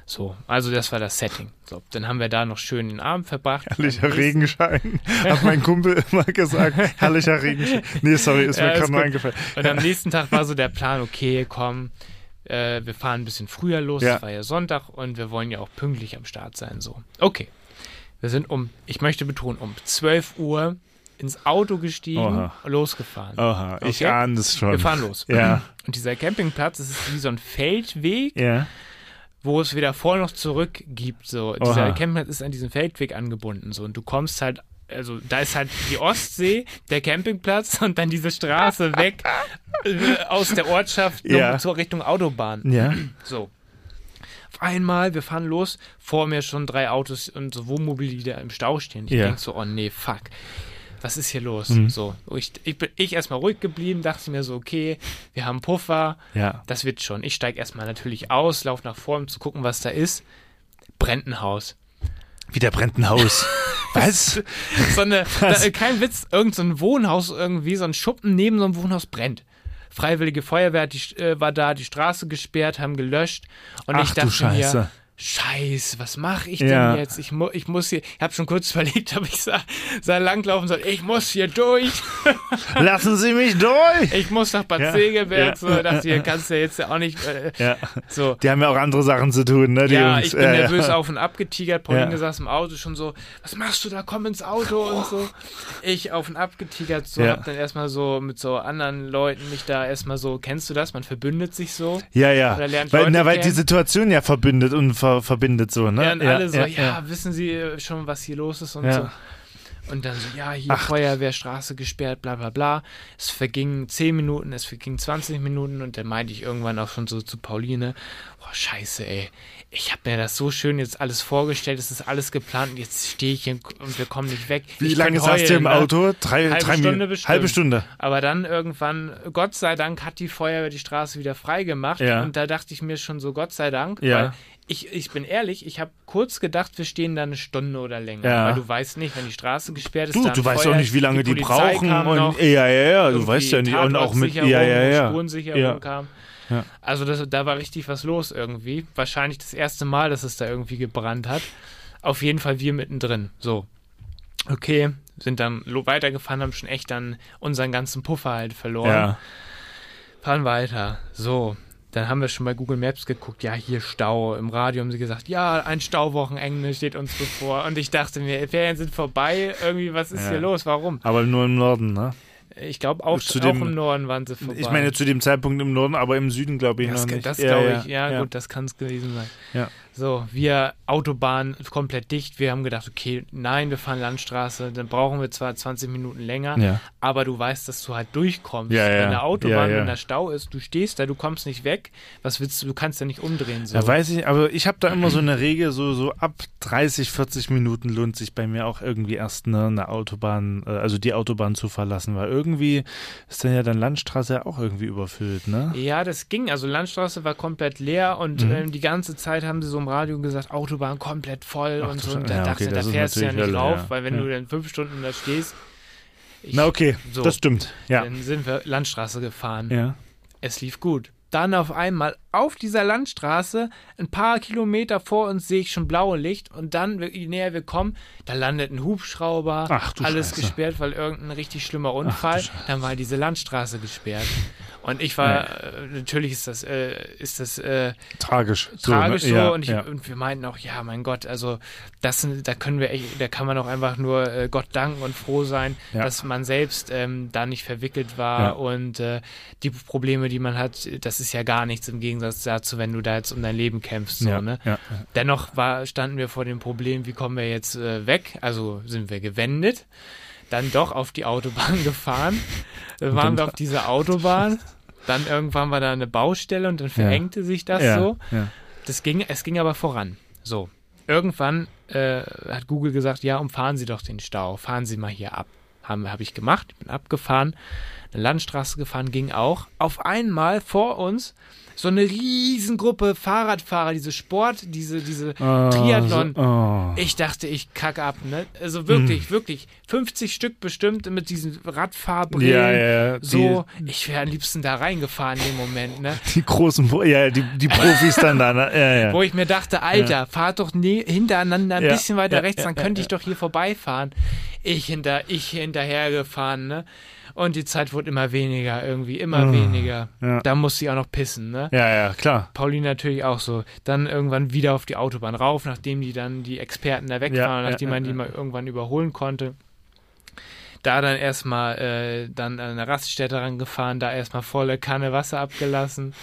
So, also das war das Setting. So, dann haben wir da noch schön den Abend verbracht. Herrlicher Regenschein, hat mein Kumpel immer gesagt. Herrlicher Regenschein. Nee, sorry, ist Ja, mir gerade nur eingefallen. Und am nächsten Tag war so der Plan, okay, komm, äh, wir fahren ein bisschen früher los, Ja. es war ja Sonntag und wir wollen ja auch pünktlich am Start sein. So, okay. Wir sind um, ich möchte betonen, um 12 Uhr ins Auto gestiegen, Oha. losgefahren. Oha, ich Okay. ahne es schon. Wir fahren los. Ja. Und dieser Campingplatz, das ist wie so ein Feldweg, Ja. wo es weder vor noch zurück gibt. So, dieser. Campingplatz ist an diesen Feldweg angebunden. So, und du kommst halt, also da ist halt die Ostsee, der Campingplatz und dann diese Straße weg äh, aus der Ortschaft Ja. zur Richtung Autobahn. Ja. So. Auf einmal, wir fahren los, vor mir schon drei Autos und so Wohnmobile, die da im Stau stehen. Ich Ja. denk so, oh nee, fuck. Was ist hier los? Mhm. So, ich, ich bin ich erstmal ruhig geblieben, dachte mir so, okay, wir haben Puffer, Ja. das wird schon. Ich steige erstmal natürlich aus, laufe nach vorne, um zu gucken, was da ist. Brennt ein Haus. Wieder brennt ein Haus. Was? So eine, da, Was? äh, kein Witz, irgend so ein Wohnhaus irgendwie, so ein Schuppen neben so einem Wohnhaus brennt. Freiwillige Feuerwehr die, äh, war da, die Straße gesperrt, haben gelöscht. Und Ach ich du dachte Scheiße. mir, Scheiße, was mache ich Ja. denn jetzt? Ich, mu ich muss hier, ich habe schon kurz überlegt, ob ich sa sa langlaufen soll. Ich muss hier durch. Lassen Sie mich durch! Ich muss nach Bad Ja. Segeberg. Ja. So, dachte ich, hier kannst du ja jetzt ja auch nicht. Äh, Ja. so. Die haben ja auch andere Sachen zu tun, ne? Die Ja, Jungs. ich bin ja, nervös ja. auf und ab getigert. Pauline Ja. saß im Auto schon so, was machst du da? Komm ins Auto und so. Ich auf und ab getigert, so, Ja. hab dann erstmal so mit so anderen Leuten mich da erstmal so, kennst du das? Man verbündet sich so. Ja, ja. Weil, na, weil die. Situation ja verbindet und ver verbindet so, ne? Ja, und alle so, ja, wissen Sie schon, was hier los ist und so. Und dann so, ja, hier Ach. Feuerwehrstraße gesperrt, bla bla bla. Es vergingen 10 Minuten, es vergingen 20 Minuten und dann meinte ich irgendwann auch schon so zu Pauline, boah, scheiße, ey. Ich habe mir das so schön jetzt alles vorgestellt, es ist alles geplant und jetzt stehe ich hier und wir kommen nicht weg. Wie ich lange saßt ihr im? Auto? Drei, Halbe drei Stunde Minuten. bestimmt. Halbe Stunde. Aber dann irgendwann, Gott sei Dank, hat die Feuerwehr die Straße wieder freigemacht. Ja. Und da dachte ich mir schon so, Gott sei Dank. Ja. Weil ich, ich bin ehrlich, ich habe kurz gedacht, wir stehen da eine Stunde oder länger. Ja. Weil du weißt nicht, wenn die Straße gesperrt ist. Du, du weißt Feuer, auch nicht, wie lange die, Polizei brauchen. Und, noch, ja, ja, ja. Du weißt ja nicht. Und auch mit. Ja, ja, ja. Spurensicherung Ja. kam. Ja. Also das, da war richtig was los irgendwie. Wahrscheinlich das erste Mal, dass es da irgendwie gebrannt hat. Auf jeden Fall wir mittendrin. So. Okay, sind dann lo- weitergefahren, haben schon echt dann unseren ganzen Puffer halt verloren. Ja. Fahren weiter. So. Dann haben wir schon bei Google Maps geguckt, ja, hier Stau. Im Radio haben sie gesagt, ja, ein Stauwochenende steht uns bevor. Und ich dachte mir, Ferien sind vorbei, irgendwie, was ist Ja. hier los? Warum? Aber nur im Norden, ne? Ich glaube, auch, Zu auch im Norden waren sie vorbei. Ich meine zu dem Zeitpunkt im Norden, aber im Süden glaube ich das, noch nicht. das glaube ja, ich, ja, ja. gut, das kann es gewesen sein. Ja. So, wir Autobahn komplett dicht. Wir haben gedacht, okay, nein, wir fahren Landstraße. Dann brauchen wir zwar 20 Minuten länger, Ja. aber du weißt, dass du halt durchkommst. Ja, ja. Wenn der Autobahn, wenn der Stau ist, du stehst da, du kommst nicht weg. Was willst du? Du kannst ja nicht umdrehen. So. Ja, weiß ich, aber ich habe da immer so eine Regel, so, so ab 30, 40 Minuten lohnt sich bei mir auch irgendwie erst eine, eine Autobahn, äh, also die Autobahn zu verlassen, weil irgendwie ist dann ja dann Landstraße ja auch irgendwie überfüllt, ne? Ja, das ging. Also Landstraße war komplett leer und Mhm. ähm, die ganze Zeit haben sie so im Radio gesagt, Autobahn komplett voll Ach und so. Und da ja, dachte okay, da fährst du ja nicht Hölle, rauf, ja. weil wenn Ja. du dann fünf Stunden da stehst, ich, Na okay, so. das stimmt. Ja. dann sind wir Landstraße gefahren. Ja. Es lief gut. Dann auf einmal auf dieser Landstraße, ein paar Kilometer vor uns sehe ich schon blaue Licht und dann, je näher wir kommen, da landet ein Hubschrauber, Ach alles Scheiße. gesperrt, weil irgendein richtig schlimmer Unfall. Scheiße. Dann war diese Landstraße gesperrt. Und ich war, äh, natürlich ist das, äh, ist das äh, Tragisch. tragisch so, ne? Ja, und, ich, ja. und wir meinten auch, ja, mein Gott, also das sind, da können wir echt, da kann man auch einfach nur äh, Gott danken und froh sein, Ja. dass man selbst ähm, da nicht verwickelt war und äh, die Probleme, die man hat, das ist ja gar nichts im Gegensatz dazu, wenn du da jetzt um dein Leben kämpfst. So, ne? Dennoch war, standen wir vor dem Problem, wie kommen wir jetzt äh, weg? Also sind wir gewendet, dann doch auf die Autobahn gefahren, äh, waren wir auf dieser Autobahn, dann irgendwann war da eine Baustelle und dann verengte sich das ja, so. Ja. Das ging, es ging aber voran. So. Irgendwann äh, hat Google gesagt, ja, umfahren Sie doch den Stau, fahren Sie mal hier ab. Habe hab ich gemacht, ich bin abgefahren, eine Landstraße gefahren, ging auch. Auf einmal vor uns so eine Riesengruppe Fahrradfahrer, diese Sport, diese, diese Oh, Triathlon. So, oh. Ich dachte, ich kacke ab, ne? Also wirklich, wirklich. 50 Stück bestimmt mit diesen Radfahrbrillen. Ja, ja, ja. So, ich wäre am liebsten da reingefahren in dem Moment, ne? Die großen, ja, die, die Profis dann da, ne? Ja, ja. Wo ich mir dachte, Alter, fahrt doch ne hintereinander ein Ja, bisschen weiter ja, rechts, dann ja, könnte ja, ich doch hier vorbeifahren. Ich hinter, ich hinterher gefahren, ne? Und die Zeit wurde immer weniger, irgendwie, immer Ah, weniger. ja. Da musste ich auch noch pissen, ne? Ja, ja, klar. Pauline natürlich auch so. Dann irgendwann wieder auf die Autobahn rauf, nachdem die dann die Experten da weg Ja, waren, nachdem ja, man die mal irgendwann überholen konnte. Da dann erstmal äh, dann an eine Raststätte rangefahren, da erstmal volle Kanne Wasser abgelassen.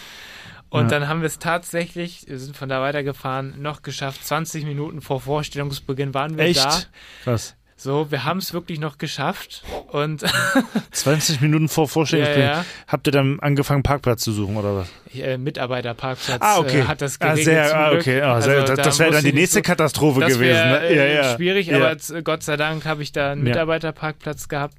Und Ja. dann haben wir es tatsächlich, wir sind von da weitergefahren, noch geschafft. 20 Minuten vor Vorstellungsbeginn waren wir da. Echt? Krass. So, wir haben es wirklich noch geschafft. Und 20 Minuten vor Vorstellungsbeginn. Ja, ja. Habt ihr dann angefangen, Parkplatz zu suchen, oder was? äh, Mitarbeiterparkplatz Ah, okay. äh, hat das ah, geregelt. sehr, zum ah, okay. Ah, Also sehr, das da das wäre dann die nächste so- Katastrophe gewesen. wäre Ne? Ja, äh, ja. schwierig, ja. aber Gott sei Dank habe ich da einen Ja. Mitarbeiterparkplatz gehabt.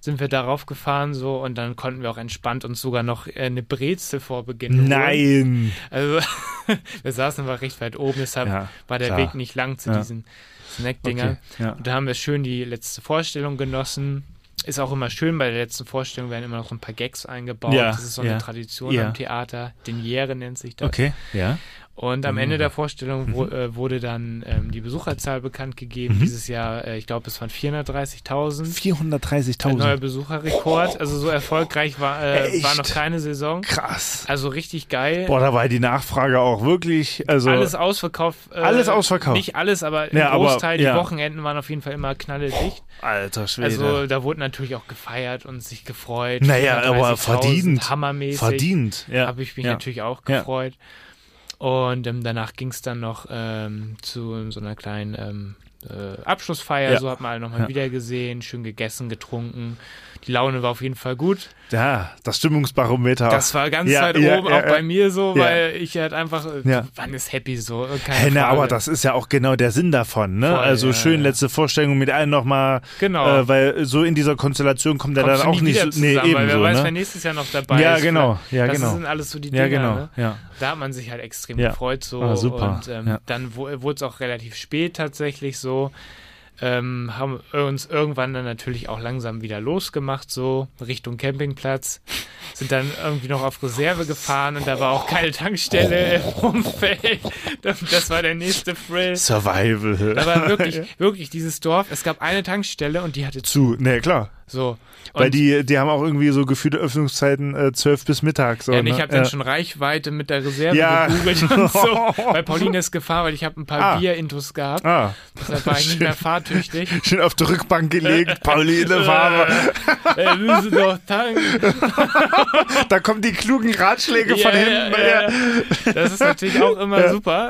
Sind wir darauf gefahren so und dann konnten wir auch entspannt uns sogar noch äh, eine Brezel vor Beginn holen. Nein. Also wir saßen aber recht weit oben, deshalb Ja, war der klar. Weg nicht lang zu Ja. diesen Snackdingern. Okay, ja. Und da haben wir schön die letzte Vorstellung genossen. Ist auch immer schön, bei der letzten Vorstellung werden immer noch ein paar Gags eingebaut. Ja, das ist so ja. eine Tradition Ja. am Theater. Deniere nennt sich das. Okay, ja. Und am Ende Mhm. der Vorstellung wo, äh, wurde dann ähm, die Besucherzahl bekannt gegeben. Mhm. Dieses Jahr, äh, ich glaube, es waren 430.000. Ein neuer 430.000. Besucherrekord. Also so erfolgreich war, äh, Echt? war noch keine Saison. Krass. Also richtig geil. Boah, da war die Nachfrage auch wirklich, also alles ausverkauft. Äh, Alles ausverkauft. Nicht alles, aber im Ja, aber, Großteil. ja. Die Wochenenden waren auf jeden Fall immer knalledicht. alter Schwede. Also da wurde natürlich auch gefeiert und sich gefreut. naja, aber 430.000, verdient. Hammermäßig. Verdient, ja. Habe ich mich ja. natürlich auch Ja. Und ähm, danach ging es dann noch ähm, zu so einer kleinen ähm, äh, Abschlussfeier. Ja. So hat man alle nochmal Ja. wieder gesehen, schön gegessen, getrunken. Die Laune war auf jeden Fall gut. Ja, das Stimmungsbarometer. Das war ganz Ja, weit ja, oben, ja, auch bei ja. mir so, Ja. weil ich halt einfach, äh, Ja. wann ist happy so? äh, Keine Hey, na, aber das ist ja auch genau der Sinn davon, ne? Voll, also ja, schön ja. letzte Vorstellung mit allen nochmal, Genau. äh, weil so in dieser Konstellation kommt er dann auch nicht so, nee, zusammen, weil wer ebenso, weiß, wer ne? nächstes Jahr noch dabei Ja, ist. genau, ja, das genau. sind alles so die Ja, Dinger, genau, ne? ja. Da hat man sich halt extrem Ja. gefreut so Ah, super, und ähm, ja. dann wurde es auch relativ spät tatsächlich so. Ähm, haben uns irgendwann dann natürlich auch langsam wieder losgemacht, so Richtung Campingplatz. Sind dann irgendwie noch auf Reserve gefahren und da war auch keine Tankstelle im Umfeld. Das war der nächste Thrill. Survival. Da war wirklich, wirklich dieses Dorf. Es gab eine Tankstelle und die hatte zu. zu, ne, klar. So. Weil Und- die, die haben auch irgendwie so gefühlte Öffnungszeiten äh, 12 bis Mittag. So, Ja, und ich ne? habe dann Ja. schon Reichweite mit der Reserve Ja. gegoogelt und so. Bei Pauline ist Gefahr, weil ich habe ein paar Ah. Bier-Intos gehabt. Ah, Deshalb war ich nicht mehr fahrtüchtig. Tüchtig. Schön auf der Rückbank gelegt, Pauline Farbe. Er müsse doch tanken. Da kommen die klugen Ratschläge von Ja, hinten. ja, ja. Das ist natürlich auch immer super.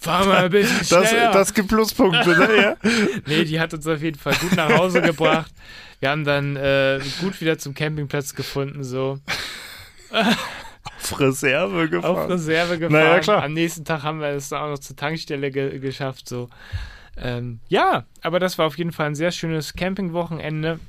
Fahr mal ein bisschen Das, schneller. das gibt Pluspunkte, ne? Nee, die hat uns auf jeden Fall gut nach Hause gebracht. Wir haben dann äh, gut wieder zum Campingplatz gefunden, so Auf Reserve auf gefahren. Reserve gefahren. Naja, klar. Am nächsten Tag haben wir es dann auch noch zur Tankstelle ge geschafft, so. Ähm, ja, aber das war auf jeden Fall ein sehr schönes Campingwochenende.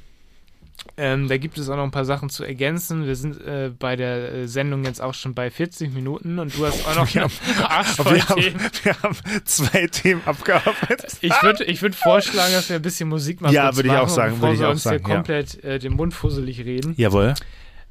Ähm, da gibt es auch noch ein paar Sachen zu ergänzen. Wir sind äh, bei der äh, Sendung jetzt auch schon bei 40 Minuten und du hast auch noch Wir voll wir, haben, wir haben zwei Themen abgearbeitet. Ich würde ich würd vorschlagen, dass wir ein bisschen Musik mal Ja, würde ich auch machen, sagen, bevor wir auch uns sagen, hier ja. komplett äh, den Mund fusselig reden. Jawohl.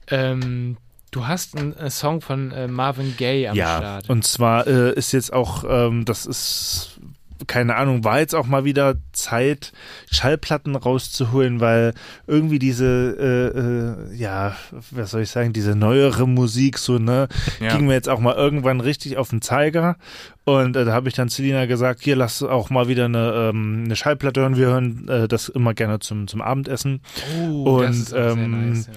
Ähm, du hast einen äh, Song von äh, Marvin Gaye am Ja, Start. und zwar äh, ist jetzt auch, ähm, das ist, keine Ahnung, war jetzt auch mal wieder Zeit, Schallplatten rauszuholen, weil irgendwie diese, äh, äh, ja, was soll ich sagen, diese neuere Musik so, ne, Ja. ging mir jetzt auch mal irgendwann richtig auf den Zeiger. Und äh, da habe ich dann Selina gesagt, hier lass auch mal wieder eine, ähm, eine Schallplatte hören. Wir hören äh, das immer gerne zum, zum Abendessen. Oh, das und, ist auch sehr ähm, nice, ja.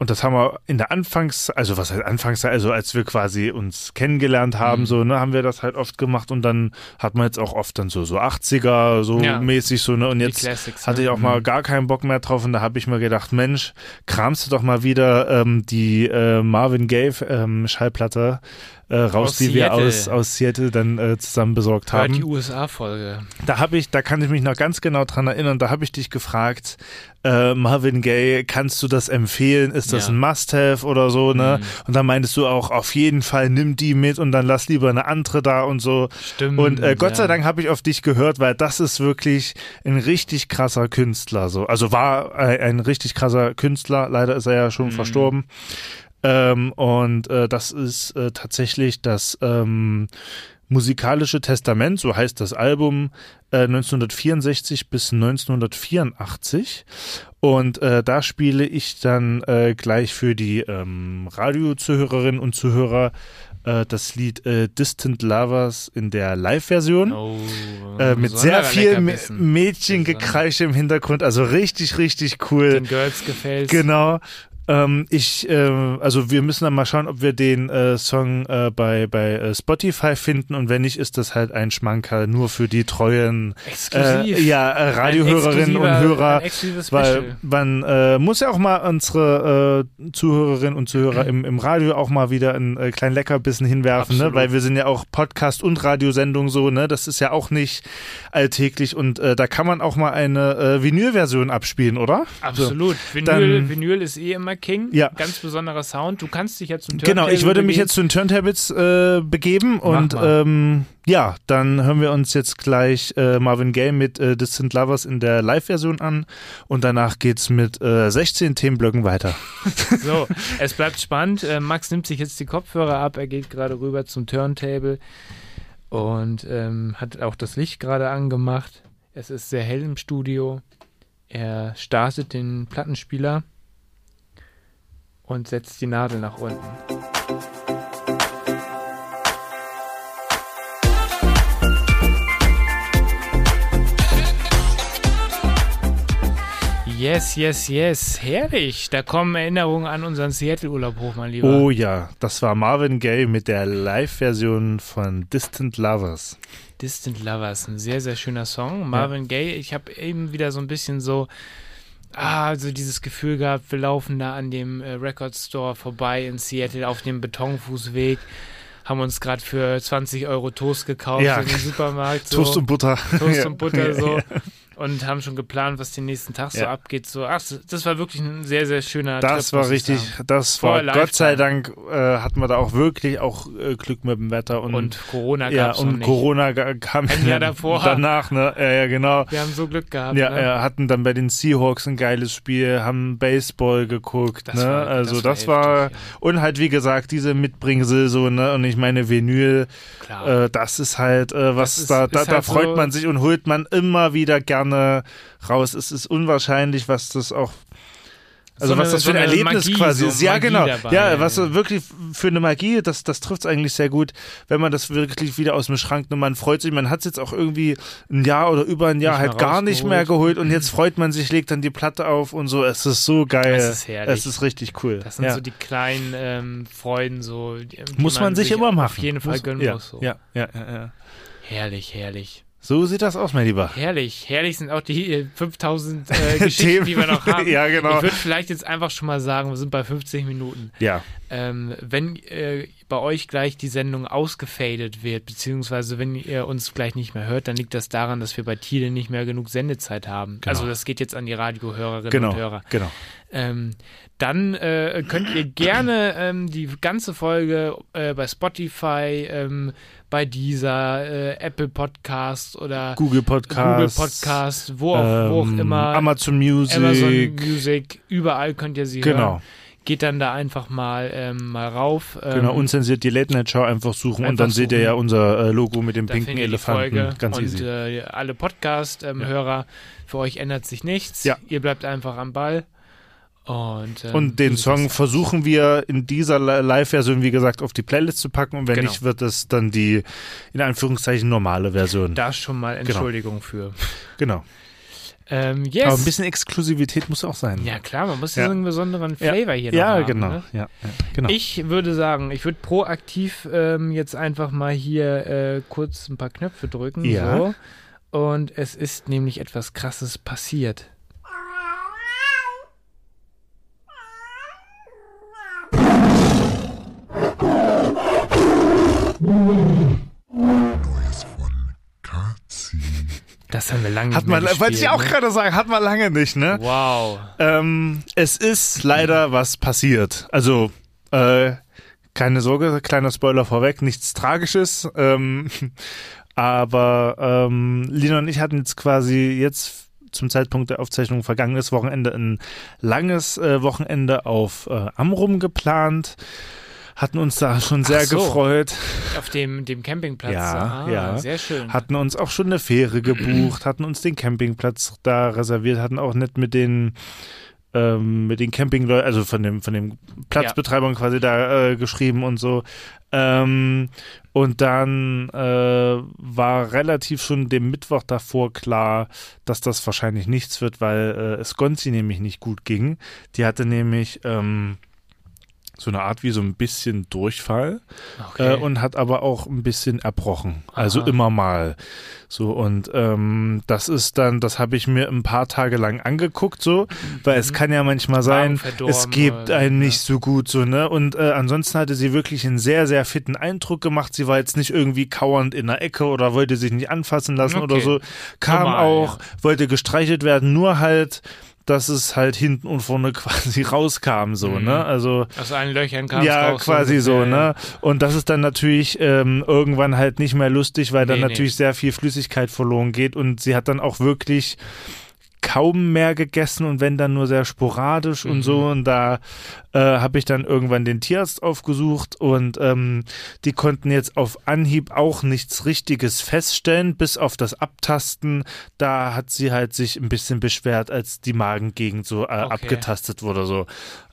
Und das haben wir in der Anfangs, also was heißt Anfangszeit, also als wir quasi uns kennengelernt haben, Mhm. so, ne, haben wir das halt oft gemacht und dann hat man jetzt auch oft dann so, so 80er, so Ja. mäßig, so, ne, und jetzt Classics, hatte ne? ich auch mal gar keinen Bock mehr drauf und da habe ich mir gedacht, Mensch, kramst du doch mal wieder ähm, die äh, Marvin Gaye ähm, Schallplatte äh, raus, Aus die wir Seattle. aus, aus Seattle dann äh, zusammen besorgt Hört haben. die USA-Folge. Da habe ich, da kann ich mich noch ganz genau dran erinnern, da habe ich dich gefragt, äh, Marvin Gaye, kannst du das empfehlen? Ist das Ja. ein Must-Have oder so, ne? Mhm. Und dann meintest du auch, auf jeden Fall nimm die mit und dann lass lieber eine andere da und so. Stimmt. Und äh, Gott ja. sei Dank habe ich auf dich gehört, weil das ist wirklich ein richtig krasser Künstler. So. Also war äh, ein richtig krasser Künstler, leider ist er ja schon Mhm. verstorben. Ähm, und äh, das ist äh, tatsächlich das ähm, musikalische Testament, so heißt das Album, äh, 1964 bis 1984. Und äh, da spiele ich dann äh, gleich für die ähm, Radiozuhörerinnen und Zuhörer äh, das Lied äh, Distant Lovers in der Live-Version. Oh, Äh, mit sehr viel M Leckerbissen. Mädchengekreische im Hintergrund, also richtig, richtig cool. Den Girls gefällt. Genau. Ähm, ich, äh, also wir müssen dann mal schauen, ob wir den äh, Song äh, bei, bei äh, Spotify finden und wenn nicht, ist das halt ein Schmankerl nur für die treuen äh, ja, äh, Radiohörerinnen und Hörer. Weil man äh, muss ja auch mal unsere äh, Zuhörerinnen und Zuhörer im, im Radio auch mal wieder einen äh, kleinen Leckerbissen hinwerfen, ne? Weil wir sind ja auch Podcast und Radiosendung so, ne? Das ist ja auch nicht alltäglich und äh, da kann man auch mal eine äh, Vinyl-Version abspielen, oder? Absolut. Vinyl, dann- Vinyl ist eh immer King. Ja. Ganz besonderer Sound. Du kannst dich jetzt zum Genau, ich würde mich begeben. jetzt zu den Turntables äh, begeben und ähm, ja, dann hören wir uns jetzt gleich äh, Marvin Gaye mit äh, Distant Lovers in der Live-Version an und danach geht's mit äh, 16 Themenblöcken weiter. So, es bleibt spannend. Äh, Max nimmt sich jetzt die Kopfhörer ab. Er geht gerade rüber zum Turntable und ähm, hat auch das Licht gerade angemacht. Es ist sehr hell im Studio. Er startet den Plattenspieler und setzt die Nadel nach unten. Yes, yes, yes. Herrlich. Da kommen Erinnerungen an unseren Seattle-Urlaub hoch, mein Lieber. Oh ja, das war Marvin Gaye mit der Live-Version von Distant Lovers. Distant Lovers, ein sehr, sehr schöner Song. Marvin Gaye, ich habe eben wieder so ein bisschen so, ah, also dieses Gefühl gehabt, wir laufen da an dem äh, Record Store vorbei in Seattle auf dem Betonfußweg, haben uns gerade für 20 Euro Toast gekauft Ja. in dem Supermarkt. So. Toast und Butter. Toast Ja. und Butter so. ja. Und haben schon geplant, was den nächsten Tag so Ja. abgeht. So, ach, das war wirklich ein sehr, sehr schöner Das Trip, war richtig, das war a Gott sei lifetime. Dank äh, hatten wir da auch wirklich auch äh, Glück mit dem Wetter und, Und Corona ja und nicht. Corona kam Ein Jahr davor. danach, ne? Ja, ja, genau. Wir haben so Glück gehabt. Ja, ne? ja, hatten dann bei den Seahawks ein geiles Spiel, haben Baseball geguckt, Das ne? war- also das das war war, und halt wie gesagt diese Mitbringsel so, ne? Und ich meine Vinyl, äh, das ist halt äh, was ist- da ist da, da halt freut so- man sich und holt man immer wieder gerne raus. Es ist unwahrscheinlich, was das auch Also So was eine- das für so ein eine Erlebnis Magie, quasi so ist. Ja, Magie genau. dabei, ja, ja, was ja. so wirklich für eine Magie, das, das trifft es eigentlich sehr gut, wenn man das wirklich wieder aus dem Schrank nimmt. Man freut sich, man hat es jetzt auch irgendwie ein Jahr oder über ein Jahr Nicht halt gar nicht mehr geholt und jetzt freut man sich, legt dann die Platte auf und so. Es ist so geil. Es ist herrlich. Es ist richtig cool. Das sind ja. so die kleinen ähm, Freuden, so die, muss man sich immer machen. Auf jeden Fall muss, gönnen ja, muss. So. Ja, ja, ja, ja. Herrlich, herrlich. So sieht das aus, mein Lieber. Herrlich, herrlich sind auch die äh, 5000 äh, Geschichten, die wir noch haben. ja, genau. Ich würde vielleicht jetzt einfach schon mal sagen, wir sind bei 50 Minuten. Ja, Ähm, wenn äh, bei euch gleich die Sendung ausgefadet wird, beziehungsweise wenn ihr uns gleich nicht mehr hört, dann liegt das daran, dass wir bei Thiele nicht mehr genug Sendezeit haben. Genau. Also das geht jetzt an die Radiohörerinnen genau, und Hörer. genau. Ähm, dann äh, könnt ihr gerne ähm, die ganze Folge äh, bei Spotify, ähm, bei dieser äh, Apple Podcast oder Google Podcast, Google Podcast, wo auch, wo auch ähm, immer, Amazon Music, Amazon Music, überall könnt ihr sie hören. genau, Geht dann da einfach mal, ähm, mal rauf. Ähm, genau. Unzensiert die Late Night Show einfach suchen und einfach dann seht ihr suchen. ja unser äh, Logo mit dem da pinken Elefanten. Ganz und easy. äh, alle Podcast-Hörer, für euch ändert sich nichts. Ja. Ihr bleibt einfach am Ball. Und, ähm, Und den Song versuchen wir in dieser Li- Live-Version, wie gesagt, auf die Playlist zu packen. Und wenn Genau. nicht, wird es dann die, in Anführungszeichen, normale Version. Da schon mal Entschuldigung für. Genau. Ähm, yes. Aber ein bisschen Exklusivität muss auch sein. ja klar, man muss ja Ja. einen besonderen Ja. Flavor hier noch ja, haben. genau. Ne? Ja, ja, genau. Ich würde sagen, ich würde proaktiv ähm, jetzt einfach mal hier äh, kurz ein paar Knöpfe drücken. Ja. So. Und es ist nämlich etwas Krasses passiert. Das haben wir lange hat nicht man, wollte ich gespielt, auch ne? gerade sagen, hat man lange nicht, ne? Wow. Ähm, es ist leider was passiert. Also, äh, keine Sorge, kleiner Spoiler vorweg, nichts Tragisches. Ähm, aber ähm, Lina und ich hatten jetzt quasi jetzt zum Zeitpunkt der Aufzeichnung vergangenes Wochenende ein langes äh, Wochenende auf äh, Amrum geplant. Hatten uns da schon sehr so. gefreut. Auf dem, dem Campingplatz. Ja, ah, ja. Sehr schön. Hatten uns auch schon eine Fähre gebucht, hatten uns den Campingplatz da reserviert, hatten auch nicht mit den ähm, mit den Campingleuten, also von dem von dem Platzbetreibern quasi da äh, geschrieben und so. Ähm, und dann äh, war relativ schon dem Mittwoch davor klar, dass das wahrscheinlich nichts wird, weil äh, es Gonzi nämlich nicht gut ging. Die hatte nämlich ähm, so eine Art wie so ein bisschen Durchfall okay. äh, und hat aber auch ein bisschen erbrochen. Also Aha. immer mal. So, und ähm, das ist dann, das habe ich mir ein paar Tage lang angeguckt, so, weil es kann ja manchmal sein, es gibt einen ja. nicht so gut, so, ne? Und äh, ansonsten hatte sie wirklich einen sehr, sehr fitten Eindruck gemacht. Sie war jetzt nicht irgendwie kauernd in der Ecke oder wollte sich nicht anfassen lassen Okay. oder so. Kam Normal, auch, ja. wollte gestreichelt werden, nur halt, dass es halt hinten und vorne quasi rauskam, so, Mhm. ne? Also, Aus allen Löchern kam ja, raus. quasi so, ungefähr. ne? Und das ist dann natürlich ähm, irgendwann halt nicht mehr lustig, weil dann Nee, nee. natürlich sehr viel Flüssigkeit verloren geht und sie hat dann auch wirklich kaum mehr gegessen und wenn dann nur sehr sporadisch und Mhm. so und da äh, habe ich dann irgendwann den Tierarzt aufgesucht und ähm, die konnten jetzt auf Anhieb auch nichts Richtiges feststellen, bis auf das Abtasten, da hat sie halt sich ein bisschen beschwert, als die Magengegend so äh, Okay. abgetastet wurde so.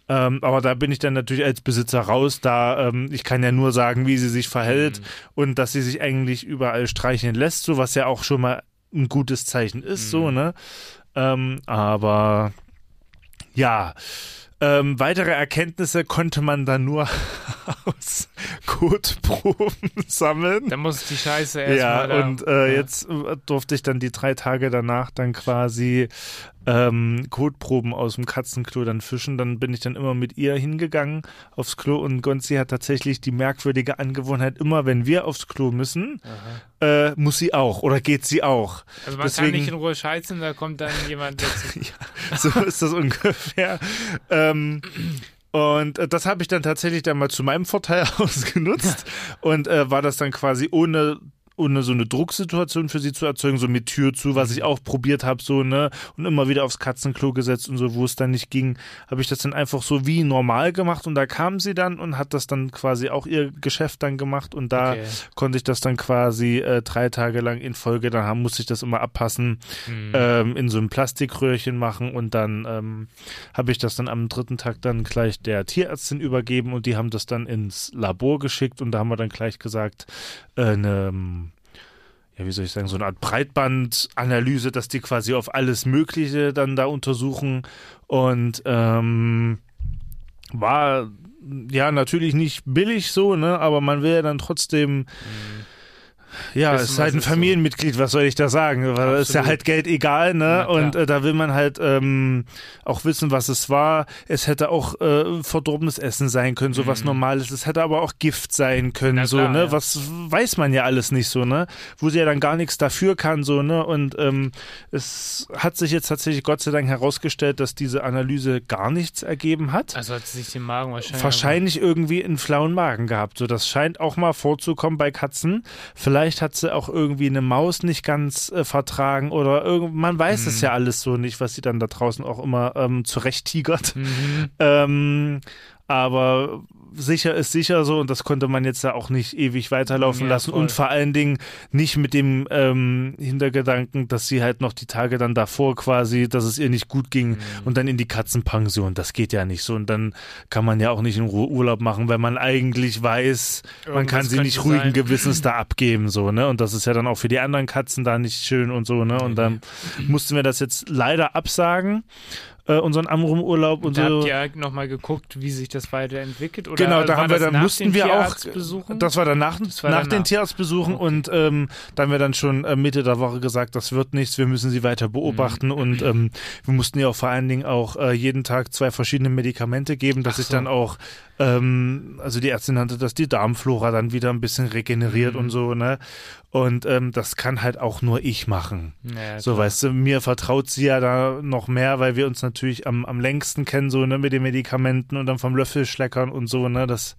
Ähm, aber da bin ich dann natürlich als Besitzer raus, da ähm, ich kann ja nur sagen, wie sie sich verhält Mhm. und dass sie sich eigentlich überall streicheln lässt, so was ja auch schon mal ein gutes Zeichen ist, Mhm. so, ne? Ähm, aber ja, ähm, weitere Erkenntnisse konnte man dann nur aus Kotproben sammeln. Da muss die Scheiße erstmal. Ja, und äh, ja. jetzt äh, durfte ich dann die drei Tage danach dann quasi ähm, Kotproben aus dem Katzenklo dann fischen. Dann bin ich dann immer mit ihr hingegangen aufs Klo und Gonzi hat tatsächlich die merkwürdige Angewohnheit, immer wenn wir aufs Klo müssen, äh, muss sie auch oder geht sie auch. Also man kann deswegen- nicht in Ruhe scheißen, da kommt dann jemand dazu. so ist das ungefähr. Ähm, und äh, das habe ich dann tatsächlich dann mal zu meinem Vorteil ausgenutzt und äh, war das dann quasi ohne ohne so eine Drucksituation für sie zu erzeugen, so mit Tür zu, was ich auch probiert habe, so, ne, und immer wieder aufs Katzenklo gesetzt und so, wo es dann nicht ging, habe ich das dann einfach so wie normal gemacht und da kam sie dann und hat das dann quasi auch ihr Geschäft dann gemacht und da Okay. konnte ich das dann quasi äh, drei Tage lang in Folge, dann haben, musste ich das immer abpassen, Mhm. ähm, in so einem Plastikröhrchen machen und dann ähm, habe ich das dann am dritten Tag dann gleich der Tierärztin übergeben und die haben das dann ins Labor geschickt und da haben wir dann gleich gesagt, äh, eine, ähm, ja, wie soll ich sagen, so eine Art Breitbandanalyse, dass die quasi auf alles Mögliche dann da untersuchen. Und ähm, war ja natürlich nicht billig so, ne, aber man will ja dann trotzdem ja, Wissen, es ist halt ein so. Familienmitglied, was soll ich da sagen? Weil es ist ja halt Geld egal, ne? Und äh, da will man halt ähm, auch wissen, was es war. Es hätte auch äh, verdorbenes Essen sein können, so was Normales. Es hätte aber auch Gift sein können, Mhm. Na so, klar, ne? ja. Was weiß man ja alles nicht so, ne? Wo sie ja dann gar nichts dafür kann, so, ne? Und ähm, es hat sich jetzt tatsächlich Gott sei Dank herausgestellt, dass diese Analyse gar nichts ergeben hat Also hat sie sich den Magen wahrscheinlich. wahrscheinlich irgendwie einen flauen Magen gehabt. So, das scheint auch mal vorzukommen bei Katzen. Vielleicht hat sie auch irgendwie eine Maus nicht ganz äh, vertragen oder irgend, man weiß Mhm. es ja alles so nicht, was sie dann da draußen auch immer ähm, zurecht tigert. Mhm. Ähm, aber sicher ist sicher so und das konnte man jetzt ja auch nicht ewig weiterlaufen Ja, lassen voll. und vor allen Dingen nicht mit dem ähm, Hintergedanken, dass sie halt noch die Tage dann davor quasi, dass es ihr nicht gut ging Mhm. und dann in die Katzenpension. Das geht ja nicht so und dann kann man ja auch nicht in Ruhe Urlaub machen, weil man eigentlich weiß, man Irgendwas kann sie nicht ruhigen sein. Gewissens da abgeben so ne und das ist ja dann auch für die anderen Katzen da nicht schön und so ne und dann mussten wir das jetzt leider absagen äh, unseren Amrum-Urlaub und Da so. habt ihr nochmal geguckt, wie sich das weiterentwickelt? Oder Genau, da war haben wir dann mussten wir auch. Tierarztbesuchen? Das war danach, Das war nach danach. den Tierarztbesuchen und ähm, da haben wir dann schon äh, Mitte der Woche gesagt, das wird nichts, wir müssen sie weiter beobachten Mhm. und ähm, wir mussten ihr auch vor allen Dingen auch äh, jeden Tag zwei verschiedene Medikamente geben, dass so. dann auch, ähm, also die Ärztin nannte das die Darmflora dann wieder ein bisschen regeneriert Mhm. und so, ne? Und ähm, das kann halt auch nur ich machen. Ja, So, klar. weißt du, mir vertraut sie ja da noch mehr, weil wir uns natürlich am, am längsten kennen, so, ne, mit den Medikamenten und dann vom Löffelschleckern und so, ne, das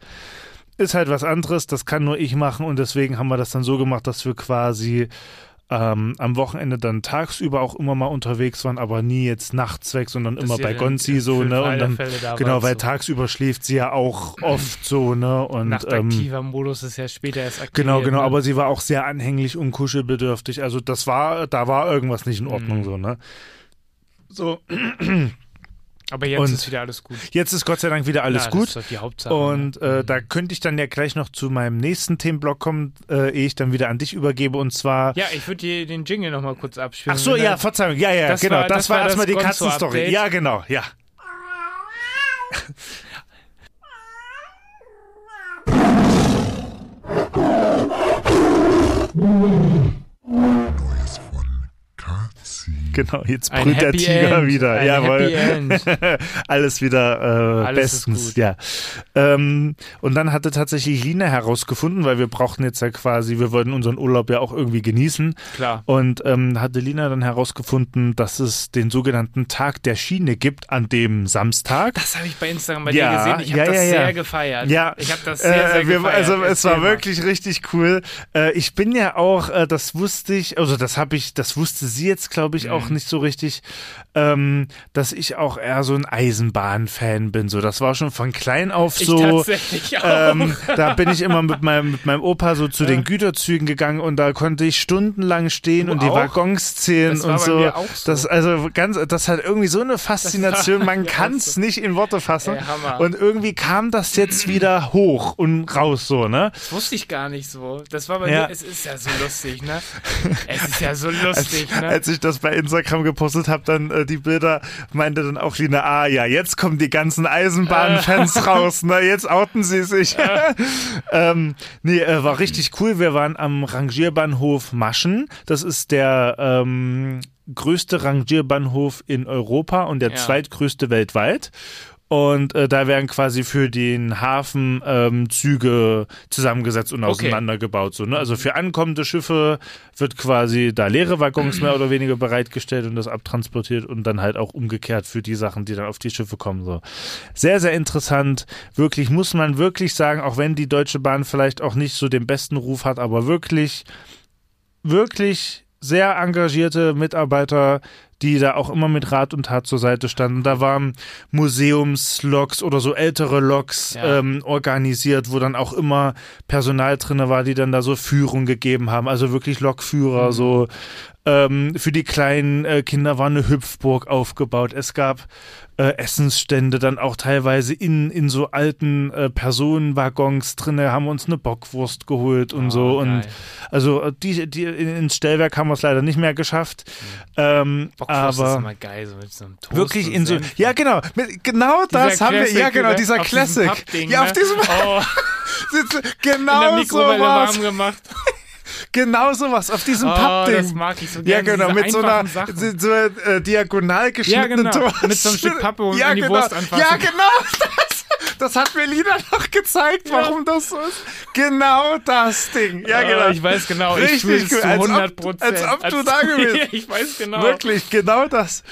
ist halt was anderes, das kann nur ich machen und deswegen haben wir das dann so gemacht, dass wir quasi ähm, am Wochenende dann tagsüber auch immer mal unterwegs waren, aber nie jetzt nachts weg, sondern Dass immer bei Gonzi so, ne, und dann, genau, weil so. tagsüber schläft sie ja auch oft so, ne, und, ähm, Nachtaktiver Modus ist ja später erst aktiviert. Genau, genau, ne? aber sie war auch sehr anhänglich und kuschelbedürftig. Also das war, da war irgendwas nicht in Ordnung Mhm. so, ne? So, Aber jetzt und- ist wieder alles gut. jetzt ist Gott sei Dank wieder alles Na, gut. Das ist doch die Hauptsache. Und ne? äh, da könnte ich dann ja gleich noch zu meinem nächsten Themenblock kommen, äh, ehe ich dann wieder an dich übergebe. Und zwar. Ja, ich würde dir den Jingle nochmal kurz abspielen. Ach so, ja, er- Verzeihung. Ja, ja, Das genau. war- das, das war erstmal die Katzenstory. Ja, genau, ja. Genau, jetzt Ein brüllt der Tiger End, wieder. ein Jawohl. Alles wieder äh, Alles bestens, ja. Ähm, und dann hatte tatsächlich Lina herausgefunden, weil wir brauchten jetzt ja quasi, wir wollten unseren Urlaub ja auch irgendwie genießen. Klar. Und ähm, hatte Lina dann herausgefunden, dass es den sogenannten Tag der Schiene gibt an dem Samstag. Das habe ich bei Instagram bei Ja, dir gesehen. Ich habe ja, das ja, sehr gefeiert. Ja, Ich habe das sehr, sehr äh, wir, gefeiert. Also es war wirklich richtig cool. Äh, ich bin ja auch, äh, das wusste ich, also das habe ich, das wusste sie jetzt, glaube ich, Mhm. Auch nicht so richtig, ähm, dass ich auch eher so ein Eisenbahn-Fan bin. So, das war schon von klein auf Ich so. tatsächlich auch. Ähm, da bin ich immer mit meinem, mit meinem Opa so zu den Güterzügen gegangen und da konnte ich stundenlang stehen Du und die auch? Waggons zählen und so. so. Das also ganz, das hat irgendwie so eine Faszination. Man kann es so. nicht in Worte fassen. Ey, und irgendwie kam das jetzt wieder hoch und raus so, ne? Das wusste ich gar nicht so. Das war bei Ja. mir, es ist ja so lustig, ne? Es ist ja so lustig, ne? Als ich das bei Instagram gepostet habe, dann äh, die Bilder, meinte dann auch Lina, ah ja, jetzt kommen die ganzen Eisenbahnfans raus, ne? Jetzt outen sie sich. ähm, nee, äh, war richtig cool. Wir waren am Rangierbahnhof Maschen. Das ist der ähm, größte Rangierbahnhof in Europa und der Ja. zweitgrößte weltweit. Und äh, da werden quasi für den Hafen ähm, Züge zusammengesetzt und Okay. auseinandergebaut. So, ne? Also für ankommende Schiffe wird quasi da leere Waggons mehr oder weniger bereitgestellt und das abtransportiert und dann halt auch umgekehrt für die Sachen, die dann auf die Schiffe kommen. So. Sehr, sehr interessant. Wirklich, muss man wirklich sagen, auch wenn die Deutsche Bahn vielleicht auch nicht so den besten Ruf hat, aber wirklich wirklich sehr engagierte Mitarbeiter, die da auch immer mit Rat und Tat zur Seite standen. Da waren Museumsloks oder so ältere Loks Ja. ähm, organisiert, wo dann auch immer Personal drinne war, die dann da so Führung gegeben haben. Also wirklich Lokführer, so ähm, für die kleinen äh, Kinder war eine Hüpfburg aufgebaut. Es gab äh, Essensstände dann auch teilweise in, in so alten äh, Personenwaggons drinne, haben uns eine Bockwurst geholt und Oh, so. Und geil. also äh, die, die, in- ins Stellwerk haben wir es leider nicht mehr geschafft. Ähm, Bockwurst ist aber immer geil, so mit so einem Toast wirklich und in so. Ja, genau. Mit, genau das Dieser haben wir. Ja, genau, dieser Classic. Ja, auf ne? diesem. Oh, in genau der so Mikrowelle was. warm gemacht. Genau sowas. Auf diesem Oh, Pappding. das mag ich so Ja, gerne. genau, diese mit so einer so, äh, diagonal geschnittenen Ja, genau. Mit so einem Stück Pappe und ja, an die genau. Wurst anfassen. Ja, genau. Das, das hat mir Lina noch gezeigt, warum das so ist. Genau das Ding. Ja, Oh, genau. Ich weiß genau, ich Richtig es gut. zu Als ob- 100 Prozent. als ob du da gewesen- ich weiß genau. Wirklich, genau das.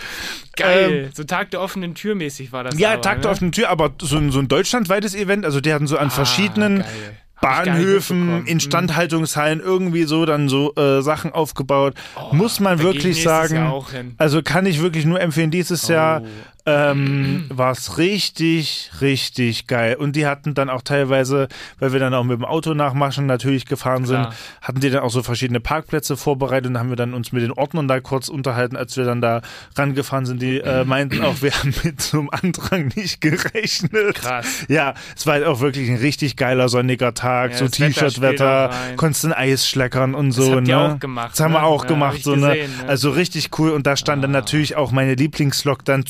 Geil. so Tag der offenen Tür mäßig war das. Ähm, Ja, aber, Tag der ne? offenen Tür, aber so ein, so ein deutschlandweites Event, also die hatten so an verschiedenen Ah, geil. Bahnhöfen, mitbekommen. Instandhaltungshallen irgendwie so dann so äh, Sachen aufgebaut. Muss man wirklich sagen. Jahr. Also kann ich wirklich nur empfehlen, dieses Jahr Oh. Ähm, war es richtig, richtig geil. Und die hatten dann auch teilweise, weil wir dann auch mit dem Auto nach Maschen natürlich gefahren sind, Klar. hatten die dann auch so verschiedene Parkplätze vorbereitet und haben wir dann uns mit den Ordnern da kurz unterhalten, als wir dann da rangefahren sind. Die äh, meinten auch, wir haben mit so einem Andrang nicht gerechnet. Krass. Ja, es war halt auch wirklich ein richtig geiler sonniger Tag, Ja, so das T-Shirt-Wetter, konntest ein Eis schleckern und so. habt ne? auch gemacht, Das haben wir ne? auch Ja, gemacht, hab so ne? gesehen, ne? Also richtig cool und da stand dann natürlich auch meine Lieblingslok dann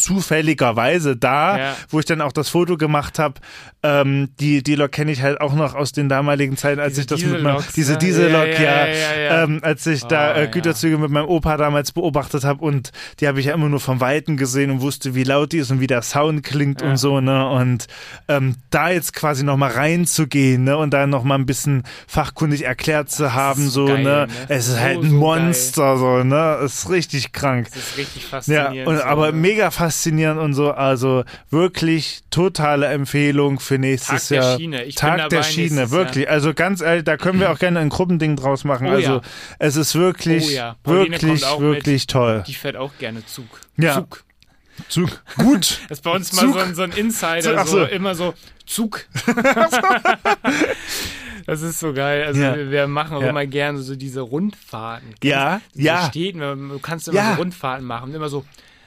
zufälligerweise da, Ja. wo ich dann auch das Foto gemacht habe. Ähm, die die Lok kenne ich halt auch noch aus den damaligen Zeiten, als Diese ich das mit meinem, diese ne? Diesellok, Ja, ja, ja, ja, ja. Ähm, als ich da Oh, äh, ja. Güterzüge mit meinem Opa damals beobachtet habe und die habe ich ja immer nur vom Weiten gesehen und wusste, wie laut die ist und wie der Sound klingt Ja. und so, ne? Und ähm, da jetzt quasi nochmal reinzugehen, ne? Und da nochmal ein bisschen fachkundig erklärt zu haben, so, geil, ne? ne? Es ist So, halt ein so Monster, so, ne? Ist richtig krank. Das ist richtig Ja, faszinierend. und, so, aber ne? mega faszinierend und so. Also wirklich totale Empfehlung für nächstes Tag der Jahr. Schiene. Ich Tag der Schiene, wirklich. Also ganz ehrlich, da können wir auch gerne ein Gruppending draus machen. Oh also ja. es ist wirklich, Oh ja. Wirklich, wirklich toll. Die fährt auch gerne Zug. Ja. Zug. Zug. Gut. Das ist bei uns Zug. mal so ein, so ein Insider, so, so. immer so Zug. das ist so geil. Also Ja. wir, wir machen auch Ja. immer gerne so diese Rundfahrten. Ja, Diese ja. Städten, du kannst immer Ja. so Rundfahrten machen. Immer so,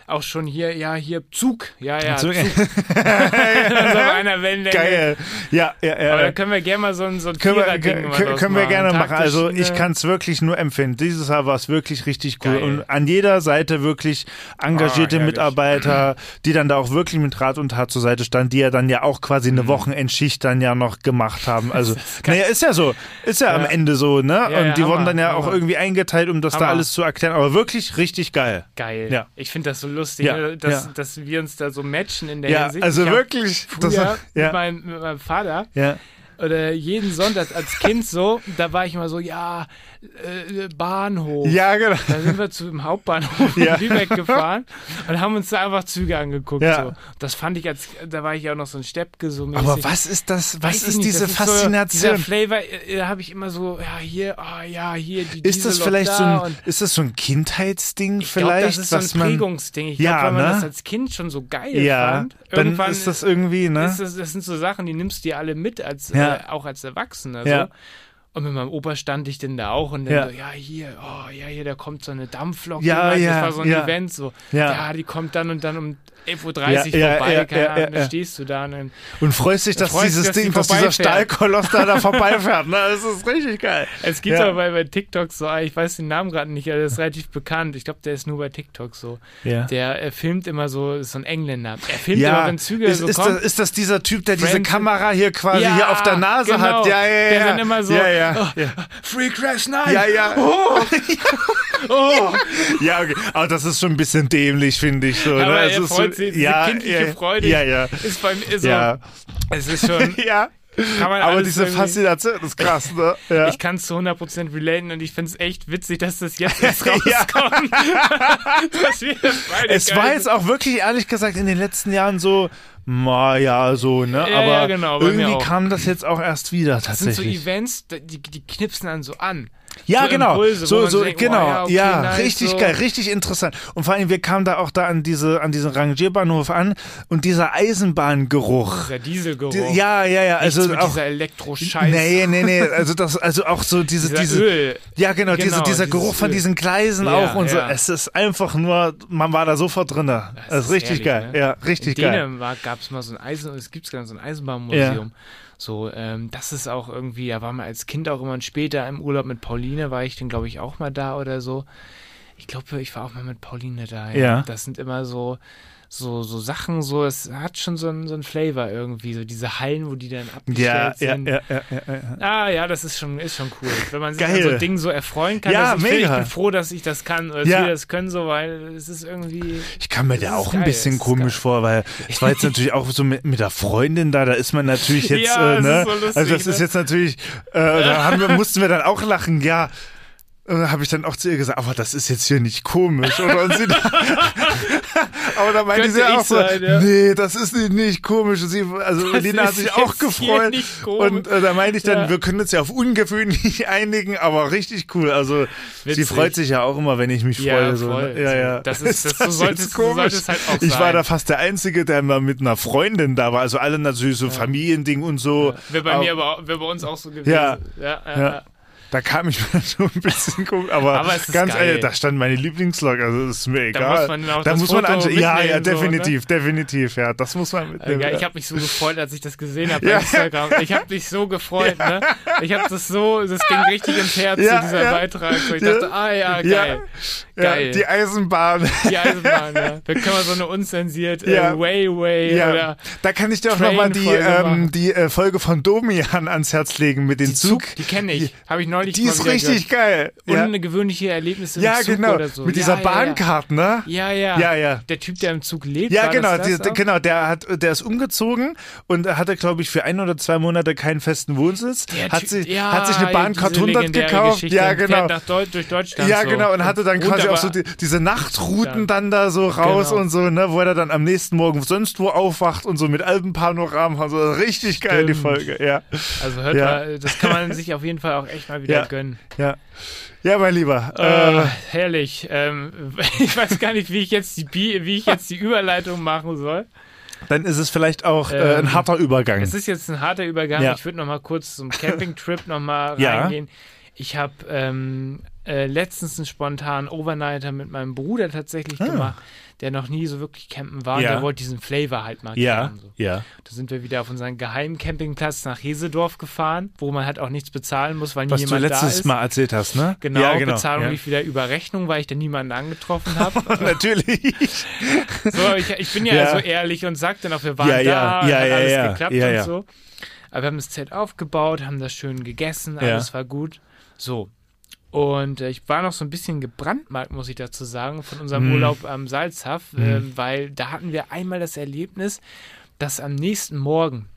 auch schon hier, ja, hier Zug. Ja, ja, Zug. Zug. so einer Wellenlänge. Geil. Ja, ja, ja. Aber da können wir gerne mal so ein, so ein können wir, können, können wir gerne machen. Also ich kann es wirklich nur empfehlen. Dieses Jahr war es wirklich richtig cool. Geil. Und an jeder Seite wirklich engagierte herrlich. Mitarbeiter, die dann da auch wirklich mit Rat und Tat zur Seite standen, die ja dann ja auch quasi Mhm. eine Wochenendschicht dann ja noch gemacht haben. Also, naja, ist ja so. Ist ja, am Ende so, ne? Ja, und ja, die wurden Hammer, dann ja auch Hammer. irgendwie eingeteilt, um das da Hammer. alles zu erklären. Aber wirklich richtig geil. Geil. Ja. Ich finde das so lustig, Ja, ne, dass, ja. dass wir uns da so matchen in der Ja, Hinsicht. also Ich wirklich. Das, Früher mit, ja, meinem, mit meinem Vater ja. oder jeden Sonntag als Kind so, da war ich immer so, ja, äh, Bahnhof. ja, genau. Da sind wir zum Hauptbahnhof Ja. in Lübeck gefahren und haben uns da einfach Züge angeguckt. Ja. So. Das fand ich als, da war ich ja auch noch so ein Steppke so Aber was ist das? Was ist nicht, diese das So, Faszination? dieser Flavor, äh, da habe ich immer so, ja, hier, ah, ja, hier, die Ist das vielleicht da so ein, ist das so ein Kindheitsding ich glaub, vielleicht, das ist so was ein man Prägungsding. Ich Ja, glaube, wenn man ne? das als Kind schon so geil ja, fand, dann irgendwann ist das irgendwie, ne? das, das sind so Sachen, die nimmst du dir alle mit, als, Ja. äh, auch als Erwachsener. Ja. Und mit meinem Opa stand ich denn da auch und dann Ja. so, ja, hier, oh, ja, hier, da kommt so eine Dampflok. Ja, ja, das war so ein ja. Event, so, Ja. ja. die kommt dann und dann um 11.30 Uhr vorbei, keine Ahnung, dann stehst du da und dann, Und freust dich, dass Freust dieses dass Ding, dass dieser. Stahlkoloss da, da vorbeifährt. Ne? Das ist richtig geil. es gibt auch bei, bei TikTok so, ich weiß den Namen gerade nicht, aber der ist relativ bekannt. Ich glaube, der ist nur bei TikTok so. Der filmt immer so, ist so ein Engländer. Er filmt immer, wenn Züge ist, so ist, kommen. das, ist das dieser Typ, der diese Friends- Kamera hier quasi hier auf der Nase genau. hat? Ja, ja, ja. Der dann immer so, Ja, ja. oh. Free Crash Night! Ja, ja. Oh. Ja, okay. Aber das ist schon ein bisschen dämlich, finde ich. So, ne? Aber Es er ist freut sich, ja, kindliche ja, Freude. Ja, ja. Ist bei mir so, Ja. es ist schon, ja. Aber diese Faszination ist krass, ne? Ja. Ich kann es zu 100% relaten und ich finde es echt witzig, dass das jetzt erst rauskommt. dass wir das beide Es war jetzt auch wirklich, ehrlich gesagt, in den letzten Jahren so, ma ja, so, ne? Ja, Aber ja, genau, irgendwie kam das jetzt auch erst wieder Das sind so tatsächlich. Events, die, die knipsen dann so an. Ja, so genau. Impulse, so, so, denkt, genau. oh, ja, ja, okay, nice, richtig so. geil, richtig interessant. Und vor allem, wir kamen da auch da an diese, an diesen Rangierbahnhof an und dieser Eisenbahngeruch. Dieser Dieselgeruch. Die, ja, ja, ja. Nichts Also mit auch. dieser Elektro-Scheiß. Nee, nee, nee. Also das, also auch so diese, Dieser diese. Öl. Ja, genau, diese, Genau, dieser dieses Geruch von Öl. diesen Gleisen Ja, auch und so. ja. Es ist einfach nur, man war da sofort drin. Das, Das ist richtig herrlich, geil. ne? Ja, richtig In geil. Dänemark gab es mal so ein Eisen, es gibt so ein Eisenbahnmuseum. So, ähm, das ist auch irgendwie, da war man als Kind auch immer und später im Urlaub mit Pauline, war ich dann, glaube ich, auch mal da oder so. Ich glaube, ich war auch mal mit Pauline da. Ja. Das sind immer so, so, so Sachen, so, es hat schon so einen, so einen Flavor irgendwie, so diese Hallen, wo die dann abgestellt Ja, ja, sind. ja, ja, ja, ja. Ah ja, das ist schon, ist schon cool. Wenn man sich Geil. an so Dingen so erfreuen kann. Ja, ich, mega. ich bin froh, dass ich das kann oder dass Ja. wir das können, so, weil es ist irgendwie. Ich kam mir da ist auch ein geil, bisschen das ist komisch geil. vor, weil es war jetzt natürlich auch so mit, mit der Freundin da, da ist man natürlich jetzt, Ja, äh, das ne? ist so lustig, also das ist ne? jetzt natürlich, äh, da wir, mussten wir dann auch lachen, ja. Und dann habe ich dann auch zu ihr gesagt, aber das ist jetzt hier nicht komisch, oder? Und sie aber da meinte sie auch so, sein, ja. nee, das ist nicht, nicht komisch. Sie, also Das Elina hat sich auch gefreut. komisch. Und äh, da meinte ich dann, Ja. wir können uns ja auf ungewöhnlich einigen, aber richtig cool. Also sie Witzig. freut sich ja auch immer, wenn ich mich Ja, freue. So, ne? ja, ja. Das ist- das- so jetzt sollte es- so halt Ich war sein. da fast der Einzige, der mal mit einer Freundin da war. Also alle natürlich so Familiending und so. Wäre bei Aber mir aber wäre bei uns auch so gewesen. Ja. ja, ja, Ja. Da kam ich mir schon ein bisschen komisch, aber, Aber ganz geil. ehrlich, da stand meine Lieblingslog, also ist mir egal. muss man auch da muss man anschauen. Ja, ja, so, ne? definitiv, definitiv, ja, das muss man mitnehmen. Ja, ich habe mich so gefreut, als ich das gesehen habe bei Ja. Instagram. Ich habe mich so gefreut, ne? Ich habe das so, das ging richtig ins Herz, Ja, so dieser ja. Beitrag. So ich Ja. dachte, ah ja, Ja. geil. ja, Geil. die Eisenbahn. Die Eisenbahn, ja. Da können wir so eine unzensiert Ja. äh, Way Way Ja, oder da kann ich dir auch nochmal die, Folge ähm, die äh, Folge von Domian ans Herz legen mit dem Zug. Zug, die kenne ich. Habe ich neulich Die ist richtig geil. gehört. Ja, Ungewöhnliche Erlebnisse im ja Zug genau. oder so. Mit dieser ja, Bahncard, ne? Ja, ja. Ja, ja. Der Typ, der im Zug lebt. Ja, genau, das die, das auch? genau, der hat, der ist umgezogen und hatte, glaube ich, für ein oder zwei Monate keinen festen Wohnsitz. Der hat, sich, ja, hat sich eine Bahncard diese 100 legendäre gekauft. Geschichte. Ja, genau. Nach Deu durch Deutschland Ja, so. genau, und hatte dann quasi auch so die, diese Nachtrouten dann da so raus Genau. und so, ne, wo er dann am nächsten Morgen sonst wo aufwacht und so mit Alpenpanoramen und so. Richtig geil, die Stimmt. Folge, ja. Also hört mal, das kann man sich auf jeden Fall auch echt mal wieder Ja. gönnen. Ja. Ja, mein Lieber. Äh, Äh, herrlich. Ähm, ich weiß gar nicht, wie ich jetzt die wie ich jetzt die Überleitung machen soll. dann ist es vielleicht auch äh, ähm, ein harter Übergang. Es ist jetzt ein harter Übergang. Ja. Ich würde noch mal kurz zum Campingtrip noch mal Ja. reingehen. Ich habe ähm, äh, letztens einen spontanen Overnighter mit meinem Bruder tatsächlich gemacht, der noch nie so wirklich campen war. Ja. Und der wollte diesen Flavor halt mal ja, kennen. So. ja. Da sind wir wieder auf unseren geheimen Campingplatz nach Hesedorf gefahren, wo man halt auch nichts bezahlen muss, weil nie Was du jemand da letztes ist. Mal erzählt hast, ne? Genau, ja, genau. Bezahlung ja. lief wieder über Rechnung, weil ich da niemanden angetroffen habe. Natürlich. so, ich, ich bin ja, so ehrlich und sag dann auch, wir waren Ja, ja, da, ja, hat ja, alles geklappt und so. Aber wir haben das Zelt aufgebaut, haben das schön gegessen, alles war gut. So. Und äh, ich war noch so ein bisschen gebrandmarkt, muss ich dazu sagen, von unserem Hm. Urlaub am Salzhaff, äh, weil da hatten wir einmal das Erlebnis, dass am nächsten Morgen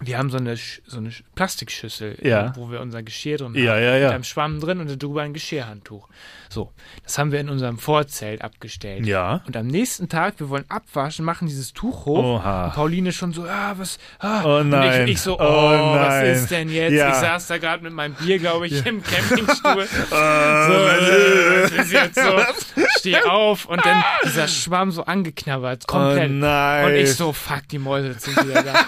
wir haben so eine, so eine Sch- Plastikschüssel, Ja. wo wir unser Geschirr drin Ja, haben. ja, ja. Mit einem Schwamm drin und darüber ein Geschirrhandtuch. So, das haben wir in unserem Vorzelt abgestellt. Ja. Und am nächsten Tag, wir wollen abwaschen, machen dieses Tuch hoch. Oha. Und Pauline schon so, ah, was, ah. Oh Und nein. ich, ich so, oh, Oh was ist denn jetzt? Ja. Ich saß da gerade mit meinem Bier, glaube ich, im Campingstuhl. so, was äh, was ist jetzt so? Steh auf und dann dieser Schwamm so angeknabbert, komplett. Oh nein. Und ich so, fuck, die Mäuse sind wieder da.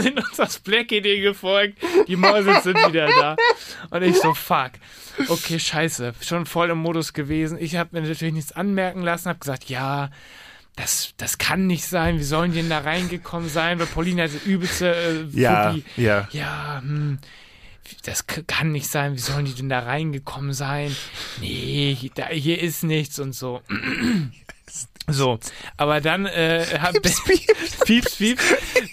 sind uns das Black-Idee gefolgt, die Mäuse sind wieder da. Und ich so, fuck. Okay, scheiße. Schon voll im Modus gewesen. Ich habe mir natürlich nichts anmerken lassen, habe gesagt, ja, das, das kann nicht sein. Wie sollen die denn da reingekommen sein? Weil Pauline hatte übelste äh, Ja, Phobie. ja. Ja, hm, das kann nicht sein. Wie sollen die denn da reingekommen sein? Nee, hier- da, hier ist nichts und so. So, aber dann äh, hab, pieps, pieps, pieps,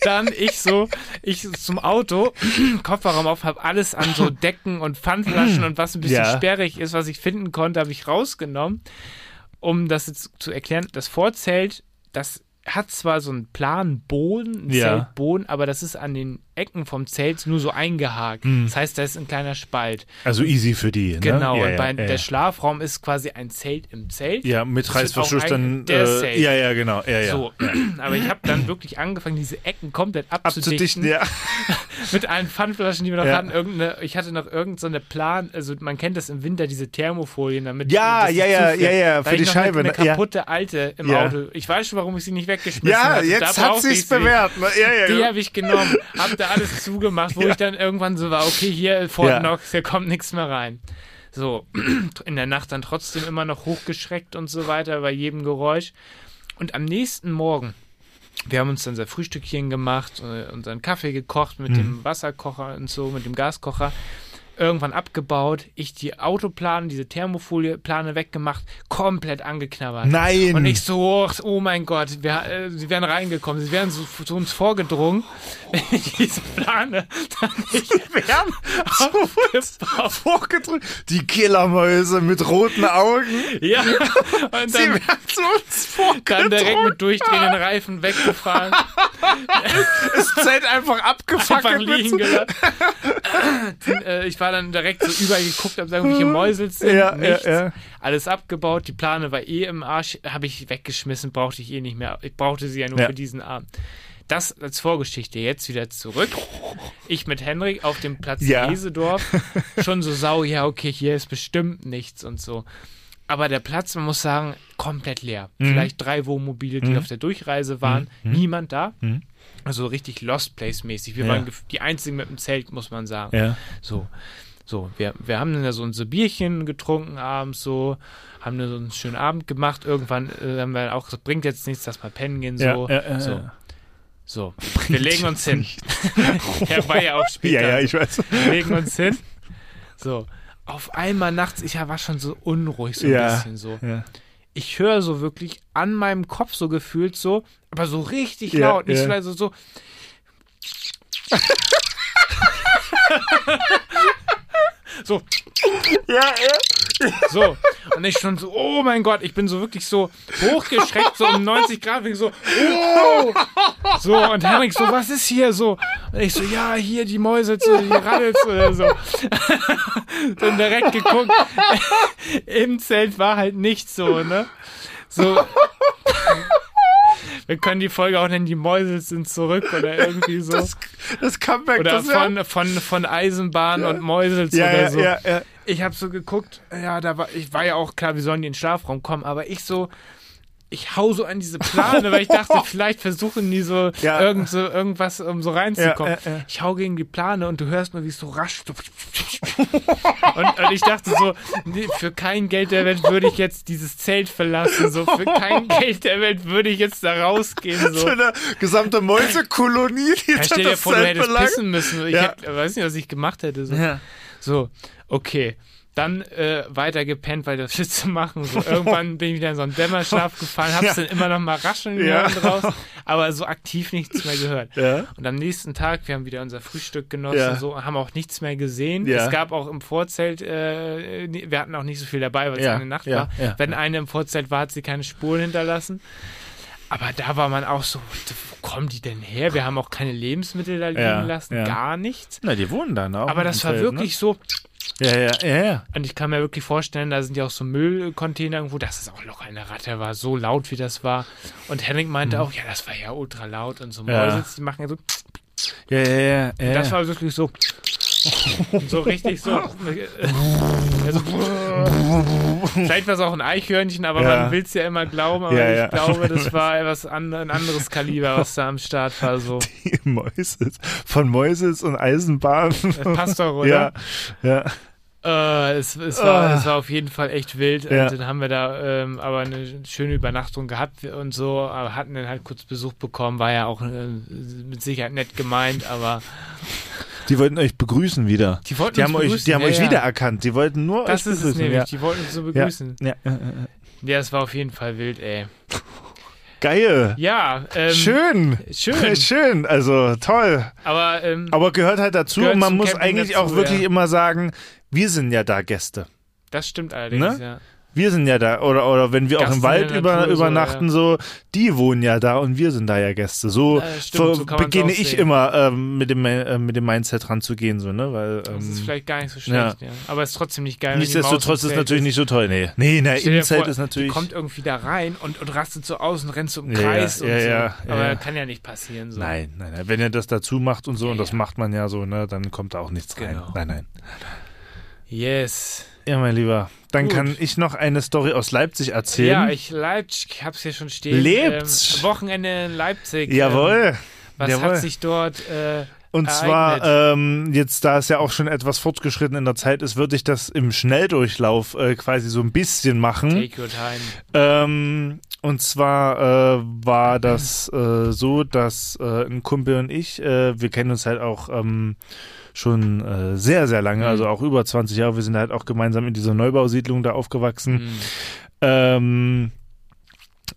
dann ich so, ich zum Auto, Kofferraum auf, hab alles an so Decken und Pfandflaschen und was ein bisschen Ja. sperrig ist, was ich finden konnte, habe ich rausgenommen, um das jetzt zu erklären. Das Vorzelt, das hat zwar so einen Plan Boden, einen Ja. Zeltboden, aber das ist an den Ecken vom Zelt nur so eingehakt. Das heißt, da ist ein kleiner Spalt. Also easy für die. Ne? Genau, Ja, und ja, bei, ja, der ja. Schlafraum ist quasi ein Zelt im Zelt. Ja, mit Reißverschluss dann. der Äh, ja, ja, genau. Ja, ja. So, aber ich habe dann wirklich angefangen, diese Ecken komplett abzudichten, Abzudichten, ja. mit allen Pfandflaschen, die wir noch Ja. hatten. Irgendeine, ich hatte noch irgendeine so eine Plan, also man kennt das im Winter, diese Thermofolien, damit Ja, ja, ja, ja, ja, für hab die Scheibe, Eine, ne? eine Ja. kaputte alte im Ja. Auto. Ich weiß schon, warum ich sie nicht weggeschmissen Ja, hatte. jetzt hat sie. bewährt. Ne? Ja, ja, Die ja. habe ich genommen, habe da alles zugemacht, wo Ja. ich dann irgendwann so war, okay, hier Fort Ja. Knox, hier kommt nichts mehr rein. So, in der Nacht dann trotzdem immer noch hochgeschreckt und so weiter bei jedem Geräusch. Und am nächsten Morgen, wir haben uns dann unser Frühstückchen gemacht, äh, unseren Kaffee gekocht mit Mhm. dem Wasserkocher und so, mit dem Gaskocher. Irgendwann abgebaut, ich die Autoplane, diese Thermofolie-Plane weggemacht, komplett angeknabbert. Nein. Und ich so, oh, oh mein Gott, wir, äh, sie wären reingekommen, sie wären so zu uns vorgedrungen, wenn ich diese Plane dann nicht werden aufgebaut. vorgedrückt. Die Killermäuse mit roten Augen. Ja, und Sie dann, werden zu uns vorgedrückt. dann direkt mit durchdrehenden Reifen weggefahren, Das Zelt einfach abgefackelt. einfach liegen gelassen. äh, ich war dann direkt so überall geguckt, ob da irgendwelche Mäusel sind, Ja, ja, nichts. ja. Alles abgebaut, die Plane war eh im Arsch, habe ich weggeschmissen, brauchte ich eh nicht mehr. Ich brauchte sie ja nur Ja. für diesen Abend. Das als Vorgeschichte. Jetzt wieder zurück. Ich mit Henrik auf dem Platz Ja. Hesedorf. Schon so sau, ja, okay, hier ist bestimmt nichts und so. Aber der Platz, man muss sagen, komplett leer. Mhm. Vielleicht drei Wohnmobile, die auf der Durchreise waren. Niemand da. Also richtig Lost Place-mäßig. Wir. Ja. waren die einzigen mit dem Zelt, muss man sagen. Ja. So, so, wir, wir haben dann ja so unser Bierchen getrunken abends so, haben dann so einen schönen Abend gemacht. Irgendwann äh, haben wir auch gesagt, bringt jetzt nichts, dass wir pennen gehen, so. Ja, ja, so. So, wir legen uns hin. er war ja auch später. Ja, ja, ich weiß. wir legen uns hin. So, auf einmal nachts, ich war schon so unruhig, so ein bisschen so. Ja. Ich höre so wirklich an meinem Kopf so gefühlt so, aber so richtig Ja, laut, nicht ja. so leise, so. so, Ja, ja. So, und ich schon so, oh mein Gott, ich bin so wirklich so hochgeschreckt, so um 90 Grad, bin ich so, oh! So, und Henrik so, was ist hier so? Und ich so, ja, hier die Mäuse, so, die Raddels oder so. Dann direkt geguckt, im Zelt war halt nichts so, ne? So. Wir können die Folge auch nennen, die Mäuse sind zurück oder irgendwie so. Das, das Comeback, oder das von, von, von Eisenbahn und Mäusels ja, oder ja, so. ja, ja. Ich habe so geguckt, ja, da war, ich war ja auch klar, wir sollen in den Schlafraum kommen, aber ich so, ich hau so an diese Plane, weil ich dachte, vielleicht versuchen die so, Ja. irgend so irgendwas, um so reinzukommen. Ja, ja, ja. Ich hau gegen die Plane und du hörst nur, wie es so rasch so und, und ich dachte so, nee, für kein Geld der Welt würde ich jetzt dieses Zelt verlassen, so für kein Geld der Welt würde ich jetzt da rausgehen, so. Eine gesamte Mäusekolonie, die Ja, stell dir das vor, du Zelt hättest belangt. pissen müssen. Ich hätte, weiß nicht, was ich gemacht hätte. So. Ja. So, okay. Dann äh, weiter gepennt, weil das Shit zu machen. So, irgendwann bin ich wieder in so einen Dämmerschlaf gefallen, hab's Ja. dann immer noch mal rascheln Ja. draußen, aber so aktiv nichts mehr gehört. Ja. Und am nächsten Tag, wir haben wieder unser Frühstück genossen, Ja. so, haben auch nichts mehr gesehen. Es gab auch im Vorzelt, äh, wir hatten auch nicht so viel dabei, weil es Ja, eine Nacht war. Wenn eine im Vorzelt war, hat sie keine Spuren hinterlassen. Aber da war man auch so, wo kommen die denn her? Wir haben auch keine Lebensmittel da liegen Ja, lassen, ja. gar nichts. Na, die wohnen dann auch. Aber das war Feld, wirklich so, Ne? Ja, ja, ja, ja. und ich kann mir wirklich vorstellen, da sind ja auch so Müllcontainer irgendwo, dass es auch locker eine Ratte war, so laut wie das war. Und Henrik meinte auch, ja, das war ja ultra laut und so Mhm. Ja. Mäuse, die machen ja so, Ja, ja, ja. ja. das war wirklich so, so richtig so. Also, vielleicht war es auch ein Eichhörnchen, aber Ja. man will es ja immer glauben, aber Ja, ich ja. glaube, das war etwas an, ein anderes Kaliber, was da am Start war. So. die Mäuses. Von Mäuses und Eisenbahn. Das passt doch, oder? Ja, ja. Äh, es, es, war, Ah. es war auf jeden Fall echt wild. Ja. Dann haben wir da ähm, aber eine schöne Übernachtung gehabt und so, aber hatten dann halt kurz Besuch bekommen. War ja auch äh, mit Sicherheit nett gemeint, aber Die wollten euch begrüßen wieder. die wollten Die haben euch, begrüßen. die haben ja, euch ja. wiedererkannt. Die wollten nur Das euch ist es begrüßen. nämlich. Die wollten uns so begrüßen. ja, ja, es war auf jeden Fall wild, ey. Geil. Ja, ähm, Schön. Schön. Schön. Also toll. Aber, ähm, Aber gehört halt dazu und man muss eigentlich dazu, auch wirklich ja. immer sagen, wir sind ja da Gäste. das stimmt allerdings, Ne? ja. Wir sind ja da, oder, oder wenn wir auch Gasten im Wald über, Natur, so, übernachten, so, die wohnen ja da und wir sind da ja Gäste. So, Ja, stimmt, so so beginne auch ich immer ähm, mit, dem, äh, mit dem Mindset ranzugehen, so, ne? Weil, Das ist ähm, vielleicht gar nicht so schlecht, ja. Aber es ist trotzdem nicht geil. nichtsdestotrotz ist es natürlich nicht so toll, nee. Nee, na, im Zelt ist natürlich. Die kommt irgendwie da rein und, und rastet so aus und rennt so im Ja, Kreis ja, und ja, so. ja, Aber ja. kann ja nicht passieren. So. Nein, nein, nein. Wenn er das dazu macht und so, und das ja. macht man ja so, ne, dann kommt da auch nichts rein. Genau. Nein, nein. Yes. Ja, mein Lieber. Dann Gut. kann ich noch eine Story aus Leipzig erzählen. Ja, ich Leipzig, ich hab's hier schon stehen. Leipzig. Ähm, Wochenende in Leipzig. Jawohl. Ähm, was Jawohl. hat sich dort äh, Und ereignet? zwar, ähm, jetzt da es ja auch schon etwas fortgeschritten in der Zeit ist, würde ich das im Schnelldurchlauf äh, quasi so ein bisschen machen. Take your time. Ähm, und zwar äh, war das äh, so, dass äh, ein Kumpel und ich, äh, wir kennen uns halt auch ähm, schon äh, sehr, sehr lange, Mhm. also auch über 20 Jahre. Wir sind halt auch gemeinsam in dieser Neubausiedlung da aufgewachsen. Hm. Ähm,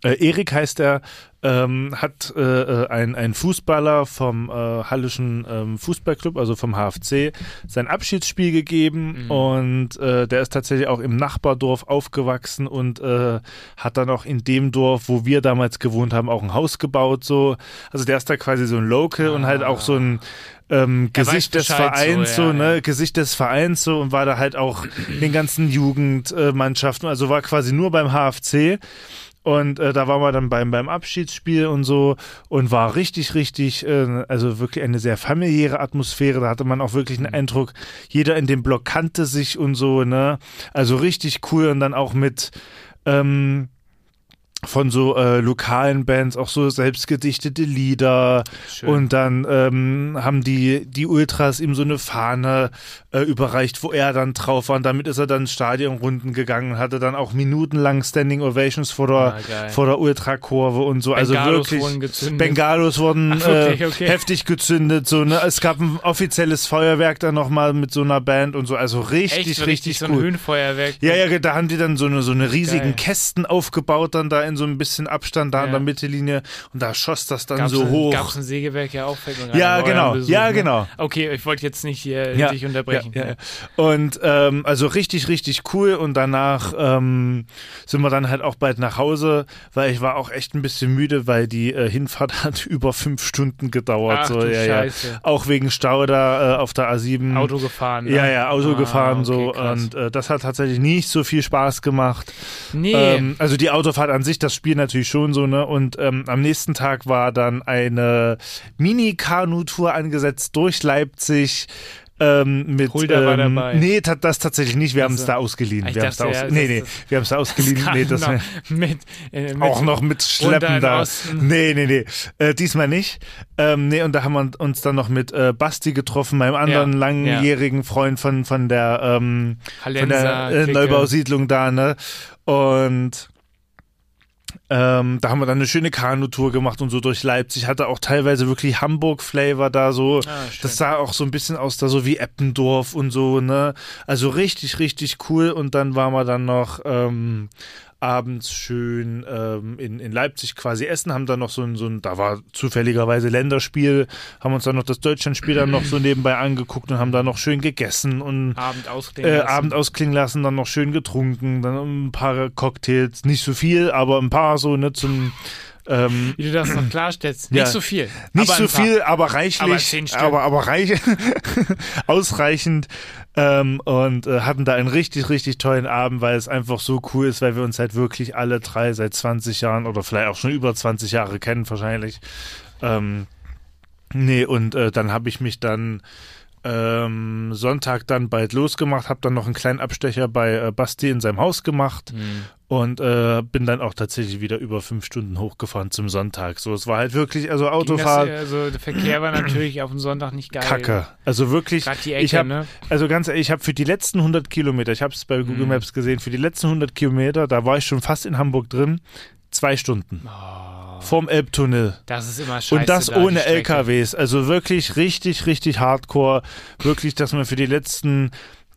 äh, Erik heißt er, ähm, hat äh, äh, ein, ein Fußballer vom äh, Hallischen ähm, Fußballclub, also vom HFC, sein Abschiedsspiel gegeben Mhm. und äh, der ist tatsächlich auch im Nachbardorf aufgewachsen und äh, hat dann auch in dem Dorf, wo wir damals gewohnt haben, auch ein Haus gebaut. So, also der ist da quasi so ein Local und halt auch so ein ähm, Er weiß Gesicht des Bescheid, so, Vereins, so, ja, ne, ja. Gesicht des Vereins so und war da halt auch in den ganzen Jugendmannschaften, also war quasi nur beim HFC. Und äh, da waren wir dann beim, beim Abschiedsspiel und so und war richtig, richtig, äh, also wirklich eine sehr familiäre Atmosphäre. Da hatte man auch wirklich einen Eindruck, jeder in dem Block kannte sich und so, ne? Also richtig cool und dann auch mit ähm, von so äh, lokalen Bands auch so selbstgedichtete Lieder Schön. und dann ähm, haben die die Ultras ihm so eine Fahne äh, überreicht, wo er dann drauf war und damit ist er dann Stadionrunden gegangen und hatte dann auch minutenlang Standing Ovations vor der Ah, vor der Ultrakurve und so also Bengalos wirklich wurden gezündet. Bengalos wurden Ach, wirklich? äh, Okay. heftig gezündet so ne es gab ein offizielles Feuerwerk dann noch mal mit so einer Band und so also richtig Echt, so richtig, so cool ein Höhenfeuerwerk. ja, ja, da haben die dann so eine, so eine riesigen Geil. Kästen aufgebaut, dann da in so ein bisschen Abstand da an Ja. der Mittellinie und da schoss das dann Gab's so hoch. Gab's ein Sägewerk ja auch? Ja, genau. Besuch, Ja, ne? genau. Okay, ich wollte jetzt nicht hier Ja, dich unterbrechen. Ja. Und ähm, also richtig, richtig cool. Und danach ähm, sind wir dann halt auch bald nach Hause, weil ich war auch echt ein bisschen müde, weil die äh, Hinfahrt hat über fünf Stunden gedauert. Ach so. Auch wegen Stau da äh, auf der A7. Auto gefahren. Ne? Ja, ja, Auto Ah, gefahren okay, so krass. und äh, das hat tatsächlich nicht so viel Spaß gemacht. Nee. Ähm, also die Autofahrt an sich, das Spiel natürlich schon so, ne? Und ähm, am nächsten Tag war dann eine Mini-Kanu-Tour angesetzt durch Leipzig. Ähm, mit, Hulda war ähm, dabei. Nee, ta- das tatsächlich nicht. Wir haben es Also, da ausgeliehen. Wir haben's da dachte, aus ja, nee, nee, wir haben es da ausgeliehen. Nee, das noch mit, äh, mit auch noch mit Schleppen da. Osten. Nee, nee, nee. Äh, diesmal nicht. Ähm, nee, und da haben wir uns dann noch mit äh, Basti getroffen, meinem anderen Ja, langjährigen Freund von, von der, ähm, von der äh. Neubausiedlung da, ne? Und ähm, da haben wir dann eine schöne Kanutour gemacht und so durch Leipzig. Hatte auch teilweise wirklich Hamburg-Flavor da so. Ah, das sah auch so ein bisschen aus da so wie Eppendorf und so, ne? Also richtig, richtig cool. Und dann waren wir dann noch ähm, abends schön ähm, in, in Leipzig quasi essen, haben dann noch so ein, so ein, da war zufälligerweise Länderspiel, haben uns dann noch das Deutschlandspiel dann noch so nebenbei angeguckt und haben da noch schön gegessen und Abend ausklingen äh, lassen. Abend ausklingen lassen, dann noch schön getrunken, dann ein paar Cocktails, nicht so viel, aber ein paar so, ne, zum ähm, Wie du das noch klarstellst. Ja. Nicht so viel. nicht aber so viel, aber Aber reichlich, Stück. aber, aber reich, ausreichend ähm, und äh, hatten da einen richtig, richtig tollen Abend, weil es einfach so cool ist, weil wir uns halt wirklich alle drei seit 20 Jahren oder vielleicht auch schon über 20 Jahre kennen wahrscheinlich. Ähm, nee, und äh, dann habe ich mich dann ähm, Sonntag dann bald losgemacht, habe dann noch einen kleinen Abstecher bei äh, Basti in seinem Haus gemacht Hm. und äh, bin dann auch tatsächlich wieder über fünf Stunden hochgefahren zum Sonntag. So, es war halt wirklich, also Autofahrt, Das, also der Verkehr war natürlich auf dem Sonntag nicht geil. Kacke. Also wirklich, die Ecke, ich habe, ne? also ganz ehrlich, ich habe für die letzten 100 Kilometer, ich habe es bei Google Mhm. Maps gesehen, für die letzten 100 Kilometer, da war ich schon fast in Hamburg drin, zwei Stunden Oh, vorm Elbtunnel. das ist immer scheiße. Und das da, ohne. LKWs. Also wirklich richtig, richtig hardcore. Wirklich, dass man für die letzten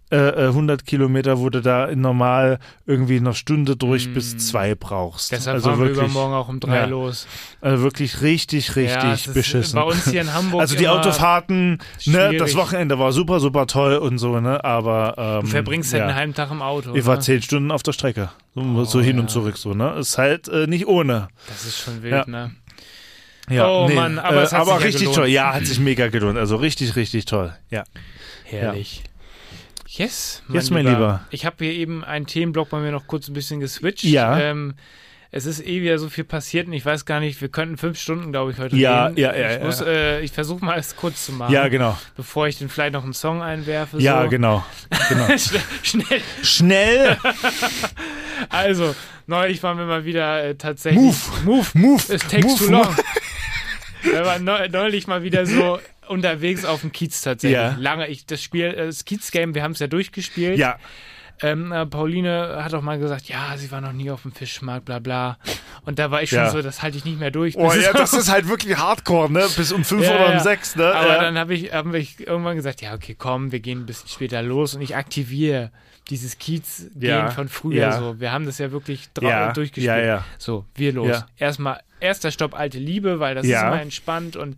äh, äh, 100 Kilometer, wo du da normal irgendwie eine Stunde durch Mm. bis zwei brauchst. Deshalb also fahren wirklich, wir übermorgen auch um drei ja. los. Also wirklich richtig, richtig ja, beschissen. Bei uns hier in Hamburg. also die Autofahrten, ne, das Wochenende war super, super toll und so, ne, aber ähm, Du verbringst halt ja. einen halben Tag im Auto. Ich war ne? zehn Stunden auf der Strecke. So, so Oh, hin ja. und zurück, so, ne? Ist halt äh, nicht ohne. Das ist schon wild, ne? Ja, Oh Mann, aber äh, aber richtig toll. Ja, hat sich mega gelohnt. Also richtig, richtig toll. Ja. Herrlich. Yes, Yes, mein Lieber. Ich habe hier eben einen Themenblock bei mir noch kurz ein bisschen geswitcht. Ja. Ähm, es ist eh wieder so viel passiert und ich weiß gar nicht, wir könnten fünf Stunden, glaube ich, heute Ja, reden. ja, ja, Ich, ja. muss, äh, ich versuche mal es kurz zu machen, Ja, genau. bevor ich dann vielleicht noch einen Song einwerfe. Ja, so. genau. genau. schnell, schnell. Also, neulich waren wir mal wieder äh, tatsächlich. Move. Move. Move. It takes Move, too long. Wir waren neu- neulich mal wieder so unterwegs auf dem Kiez tatsächlich. Ja. Lange, ich, das Spiel, äh, das Kiez-Game, wir haben es ja durchgespielt. Ja. Ähm, äh, Pauline hat auch mal gesagt, ja, sie war noch nie auf dem Fischmarkt, bla bla. Und da war ich schon Ja. so, das halte ich nicht mehr durch. Oh ja, das ist halt wirklich Hardcore, ne? Bis um fünf Ja, oder um sechs, ne? Aber ja. dann habe ich, hab ich irgendwann gesagt, ja, okay, komm, wir gehen ein bisschen später los und ich aktiviere dieses Kiez-Game Ja, von früher so. Wir haben das ja wirklich ja, durchgespielt. ja, ja. So, wir los. Erstmal, erster Stopp, alte Liebe, weil das ist immer entspannt und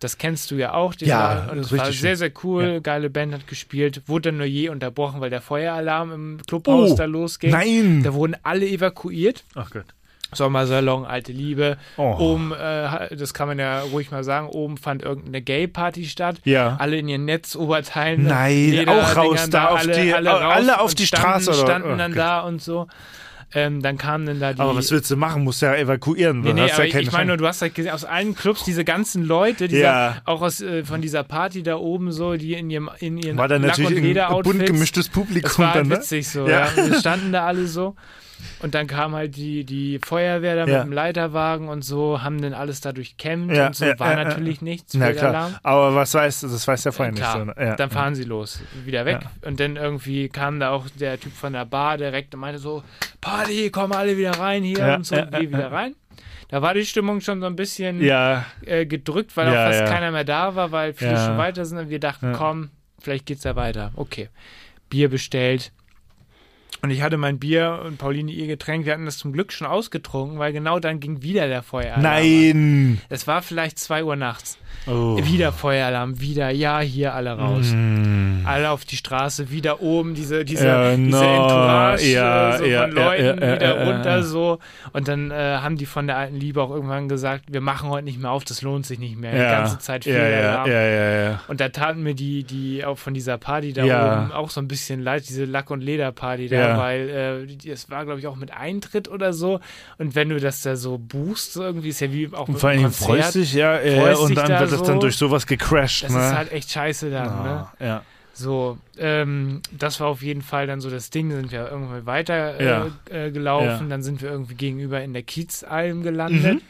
das kennst du ja auch. Ja, und es richtig war sehr, sehr cool. Ja. Geile Band hat gespielt. Wurde dann nur je unterbrochen, weil der Feueralarm im Clubhaus Oh, da losging. Nein. Da wurden alle evakuiert. Ach Gott. Sommersalon, alte Liebe. Oh. Oben, äh, das kann man ja ruhig mal sagen, oben fand irgendeine Gay-Party statt. Ja. Alle in ihren Netzoberteilen. Nein, auch raus da auf alle, die- alle, raus alle auf und die standen, Straße, oder? Standen Oh dann Gott. da und so. Ähm, dann kamen dann da die. Aber was willst du machen? Musst ja evakuieren. Nee, du nee, hast aber ja ich, meine nur, du hast halt gesehen, aus allen Clubs diese ganzen Leute, dieser, Ja. auch aus, äh, von dieser Party da oben so, die in ihrem in ihren War dann Lack- natürlich und ein bunt gemischtes Das Publikum war halt dann, ne? witzig so, Ja. ja. Wir standen da alle so. Und dann kam halt die, die Feuerwehr da Ja. mit dem Leiterwagen und so, haben dann alles da durchkämmt Ja, und so. ja, War natürlich nichts. Na klar. Aber was weißt du, das weiß der vorher nicht. Klar, So, ne? ja. dann fahren sie los, wieder weg. Und dann irgendwie kam da auch der Typ von der Bar direkt und meinte so, Party, kommen alle wieder rein hier und so, ja, geh wieder rein. Da war die Stimmung schon so ein bisschen äh, gedrückt, weil auch fast keiner mehr da war, weil viele schon weiter sind und wir dachten, komm, vielleicht geht's ja weiter. Okay. Bier bestellt. Und ich hatte mein Bier und Pauline ihr Getränk. Wir hatten das zum Glück schon ausgetrunken, weil genau dann ging wieder der Feueralarm. nein. Es war vielleicht 2 Uhr nachts. Oh. Wieder Feueralarm, wieder, ja, hier alle raus. Mm. Alle auf die Straße, wieder oben, diese, diese, Ja, diese no, Entourage ja, äh, so ja, von Leuten wieder runter so. Und dann äh, haben die von der alten Liebe auch irgendwann gesagt, wir machen heute nicht mehr auf, das lohnt sich nicht mehr. Die ganze Zeit ja, viel ja, Alarm. ja, ja, ja. Und da taten mir die, die auch von dieser Party da oben auch so ein bisschen leid, diese Lack- und Lederparty da, Ja. weil äh, es war, glaube ich, auch mit Eintritt oder so. Und wenn du das da so buchst, irgendwie ist ja wie auch Und mit vor allem freust dich, ja, ja, freust und dich dann da wird das dann so. durch sowas gecrashed, Das ne? ist halt echt scheiße dann, ne? Ah, ja. So, ähm, das war auf jeden Fall dann so das Ding. Dann sind wir irgendwie weiter äh, Ja. äh, gelaufen. Ja. Dann sind wir irgendwie gegenüber in der Kiezalm gelandet. Mhm.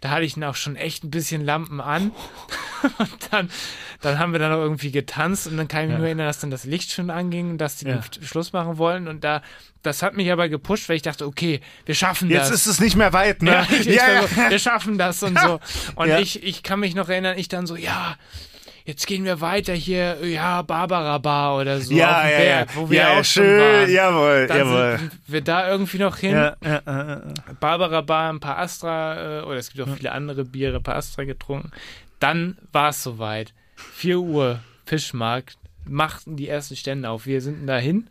Da hatte ich dann auch schon echt ein bisschen Lampen an. und dann, dann haben wir dann auch irgendwie getanzt und dann kann ich mich Ja. nur erinnern, dass dann das Licht schon anging und dass die Ja. Schluss machen wollen. Und da, das hat mich aber gepusht, weil ich dachte, okay, wir schaffen Jetzt das. ist es nicht mehr weit, ne? Ja, ich, ich so, wir schaffen das und so. Und ich, ich kann mich noch erinnern, ich dann so, ja, jetzt gehen wir weiter hier, ja, Barbara Bar oder so ja, auf dem ja, Berg, ja. wo wir ja, auch ja, schon schön, waren. jawohl, Dann jawohl. sind wir da irgendwie noch hin. Ja, ja, ja. Barbara Bar, ein paar Astra, äh, oder es gibt auch viele andere Biere, ein paar Astra getrunken. Dann war es soweit. 4 Uhr, Fischmarkt, machten die ersten Stände auf. Wir sind dahin.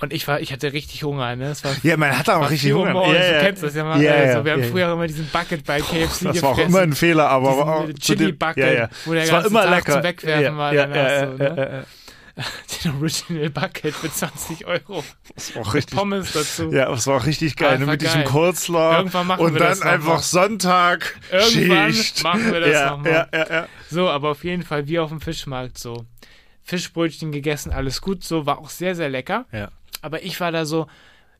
Und ich war, ich hatte richtig Hunger, ne? Es war Ja, man hat auch war richtig 4 Uhr Hunger. morgens, ja, ja. Du kennst das ja mal. Ja, also, wir haben früher immer diesen Bucket bei KFC Das war auch immer ein Fehler, aber Diesen auch Chili Bucket, ja, ja. wo der war ganze immer Tag lecker. zum Wegwerfen war Ja, so, ne? Den Original Bucket für 20 Euro. Das war auch richtig. Pommes dazu. Ja, das war auch richtig geil, Ah, ne, war mit diesem. Coleslaw Irgendwann machen und wir dann das noch mal. einfach Sonntag Irgendwann Schicht. machen wir das ja, noch mal. Ja, ja, ja. So, aber auf jeden Fall wie auf dem Fischmarkt so. Fischbrötchen gegessen, alles gut, so war auch sehr, sehr lecker. Ja. Aber ich war da so,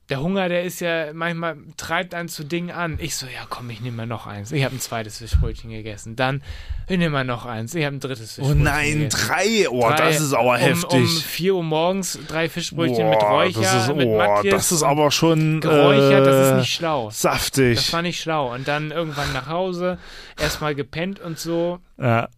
der Hunger, der ist ja manchmal, treibt einen zu Dingen an. Ich so, ja komm, ich nehme mal noch eins. Ich habe ein zweites Fischbrötchen gegessen. Dann, ich nehme mal noch eins. Ich habe ein drittes Oh Fischbrötchen nein, gegessen. drei. Oh, Drei- das ist aber um, heftig. Um 4 Uhr morgens drei Fischbrötchen mit Boah, Räucher, das ist, mit oh, Matjes. das ist aber schon geräuchert, das ist äh, nicht schlau. saftig. Das war nicht schlau. Und dann irgendwann nach Hause, erstmal gepennt und so. ja.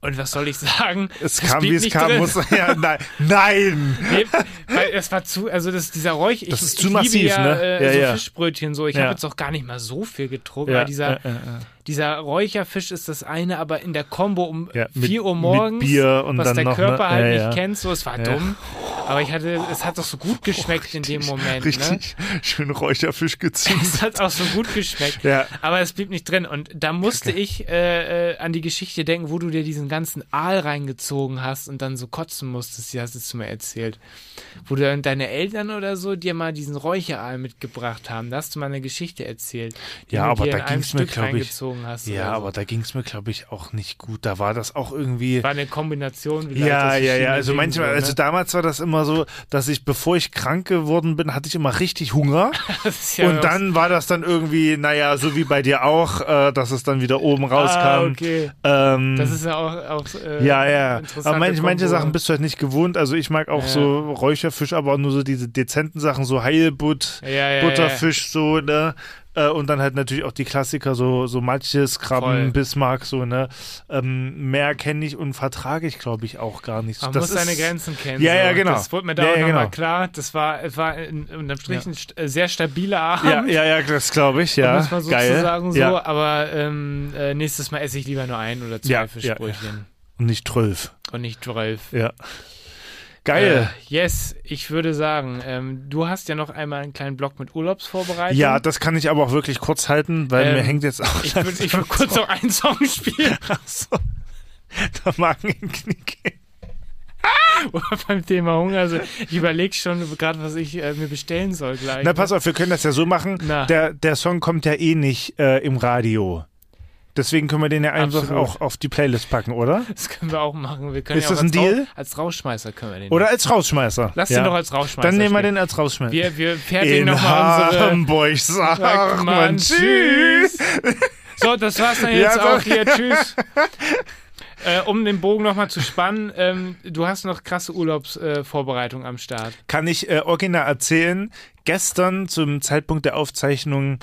Und was soll ich sagen? Es Das kam, wie es kam. drin. Muss, ja, nein, nein! Nee, weil es war zu, also das, dieser Räuch, ich, Das ist zu massiv, ja, ne? Äh, Ja, so ja. Fischbrötchen so. Ich Ja. habe jetzt auch gar nicht mal so viel getrunken, weil dieser, dieser Räucherfisch ist das eine, aber in der Kombo um Ja, mit- 4 Uhr mit morgens, Bier und was dann der noch, Körper ne? halt nicht kennt, so, es war dumm. Aber ich hatte, es hat doch so gut geschmeckt in dem Moment, ne? Richtig schön Räucherfisch gezündet. Es hat auch so gut geschmeckt. Ja. Aber es blieb nicht drin. Und da musste ich äh, äh, an die Geschichte denken, wo du dir diesen ganzen Aal reingezogen hast und dann so kotzen musstest. Die hast du mir erzählt. Wo du dann deine Eltern oder so dir mal diesen Räucheraal mitgebracht haben. Da hast du mal eine Geschichte erzählt. Die Ja, aber dir da in einem ging's mir, Stück glaub ich-. Ja, so. aber da ging es mir, glaube ich, auch nicht gut. Da war das auch irgendwie. War eine Kombination. Ja, ja, ja. Also manchmal, so, ne? also damals war das immer so, dass ich, bevor ich krank geworden bin, hatte ich immer richtig Hunger. Ja und dann war das dann irgendwie, naja, so wie bei dir auch, äh, dass es dann wieder oben rauskam. Ah, okay. ähm, Das ist ja auch, auch äh, ja, ja. Aber manche, manche. Sachen bist du halt nicht gewohnt. Also ich mag auch Ja. so Räucherfisch, aber auch nur so diese dezenten Sachen, so Heilbutt, ja. Butterfisch, so, ne? Äh, Und dann halt natürlich auch die Klassiker, so, so Matjes, Krabben, Voll. Bismarck, so, ne? Ähm, mehr kenne ich und vertrage ich, glaube ich, auch gar nicht. Man das muss seine ist- Grenzen kennen. Ja, so. ja, genau. Das wurde mir da Ja, auch ja, nochmal genau. klar. Das war, war in, unterm Strich ein st- äh, sehr stabiler Abend. Ja, ja, ja, das glaube ich, ja. muss man Geil. sozusagen so. Ja. Aber ähm, äh, nächstes Mal esse ich lieber nur ein oder zwei Ja, ja, Fischbrötchen Und nicht zwölf. und nicht zwölf. Ja. Geil. Äh, yes, ich würde sagen, ähm, du hast ja noch einmal einen kleinen Block mit Urlaubsvorbereitung. ja, das kann ich aber auch wirklich kurz halten, weil Ähm, mir hängt jetzt auch ich würde würd kurz noch einen Song spielen. so. Der Magen im Knie geht. Oder beim Thema Hunger. Also ich überlege schon gerade, was ich äh, mir bestellen soll gleich. Na, pass auf, wir können das ja so machen. Na. Der, der Song kommt ja eh nicht äh, im Radio. Deswegen können wir den ja einfach Absolut. auch auf die Playlist packen, oder? Das können wir auch machen. Wir können Ist ja auch das ein als, Deal? als Rausschmeißer können wir den. Oder als Rausschmeißer. Lass ja. den doch als Rausschmeißer. Dann nehmen wir spielen. den als Rausschmeißer. Wir, wir fertigen nochmal unsere. Hamburg sagt man man Tschüss. So, das war's dann Ja, jetzt so. auch hier. Tschüss. Äh, um den Bogen nochmal zu spannen, ähm, du hast noch krasse Urlaubsvorbereitung äh, am Start. Kann ich äh, original erzählen. Gestern zum Zeitpunkt der Aufzeichnung,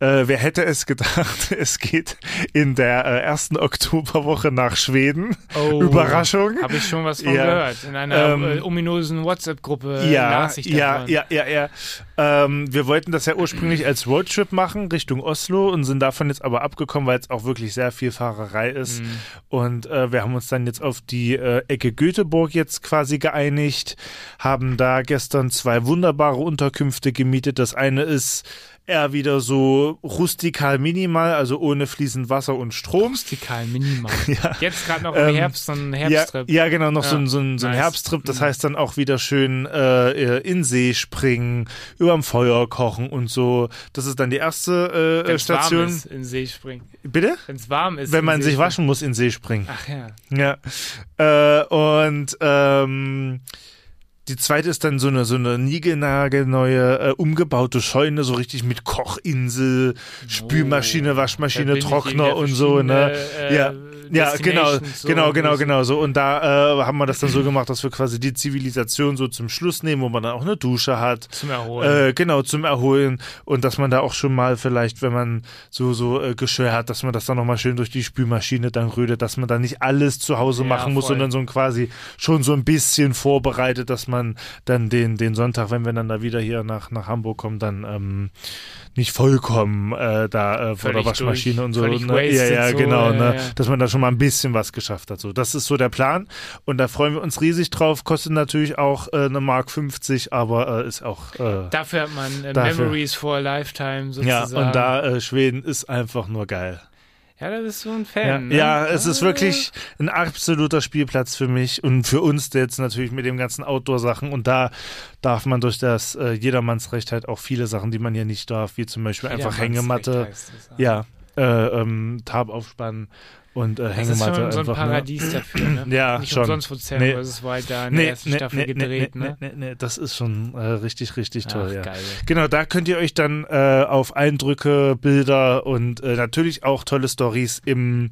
äh, wer hätte es gedacht, es geht in der äh, ersten Oktoberwoche nach Schweden. Überraschung. Habe ich schon was von Oh. Ja. gehört. In einer Ähm, äh, ominösen WhatsApp-Gruppe ja, ich ja, davon. ja, ja, ja. Ähm, wir wollten das ja ursprünglich als Roadtrip machen Richtung Oslo und sind davon jetzt aber abgekommen, weil es auch wirklich sehr viel Fahrerei ist. Mhm. Und äh, wir haben uns dann jetzt auf die äh, Ecke Göteborg jetzt quasi geeinigt, haben da gestern zwei wunderbare Unterkünfte gemietet. Das eine ist eher wieder so rustikal minimal, also ohne fließend Wasser und Strom. Rustikal, minimal. Ja. Jetzt gerade noch im Ähm, Herbst, so ein Ja, Herbsttrip. ja, genau, noch so Ja, ein, so ein, so ein nice. Herbsttrip. Das Mhm. heißt dann auch wieder schön äh, in See springen, überm Feuer kochen und so. Das ist dann die erste äh, Wenn's warm Station. ist, in See springen. Bitte? Wenn es warm ist. Wenn man sich waschen muss, in See springen. Ach ja. Ja. Äh, und ähm, die zweite ist dann so eine so eine niegelnagelneue äh, umgebaute Scheune, so richtig mit Kochinsel, Spülmaschine, Da Waschmaschine, ich Trockner und so, ne? äh, ja. Ja, genau, so, genau, genau, genau so. Und da äh, haben wir das dann so gemacht, dass wir quasi die Zivilisation so zum Schluss nehmen, wo man dann auch eine Dusche hat. Zum Erholen. Äh, genau, zum Erholen. Und dass man da auch schon mal vielleicht, wenn man so, so äh, Geschirr hat, dass man das dann nochmal schön durch die Spülmaschine dann rührt, dass man da nicht alles zu Hause Ja, machen muss, voll. sondern so ein quasi schon so ein bisschen vorbereitet, dass man dann den, den Sonntag, wenn wir dann da wieder hier nach, nach Hamburg kommen, dann ähm, nicht vollkommen äh, da äh, vor der Waschmaschine durch, und so. Ne? Ja, ja, so, genau. ja, ne? ja. Dass man da schon mal ein bisschen was geschafft hat. So, das ist so der Plan. Und da freuen wir uns riesig drauf. Kostet natürlich auch äh, eine Mark 50, aber äh, ist auch äh, Dafür hat man äh, Dafür. Memories for a Lifetime ja, sozusagen. und da äh, Schweden ist einfach nur geil. Ja, da bist du ein Ja, Fan. ne? ja, es ist Ah. wirklich ein absoluter Spielplatz für mich und für uns jetzt natürlich mit den ganzen Outdoor-Sachen. Und da darf man durch das äh, Jedermannsrecht halt auch viele Sachen, die man hier nicht darf, wie zum Beispiel einfach Hängematte, ja, äh, ähm, Tab aufspannen und äh, Das ist Hängematte schon so ein ne? Paradies dafür, ne? Ja, Nicht schon. umsonst wurde Sam Nee. vs. Wild da in der Nee, ersten nee, Staffel nee, gedreht, nee, ne? nee, nee, das ist schon äh, richtig, richtig toll, Ach, ja. geil. Genau, da könnt ihr euch dann äh, auf Eindrücke, Bilder und äh, natürlich auch tolle Stories im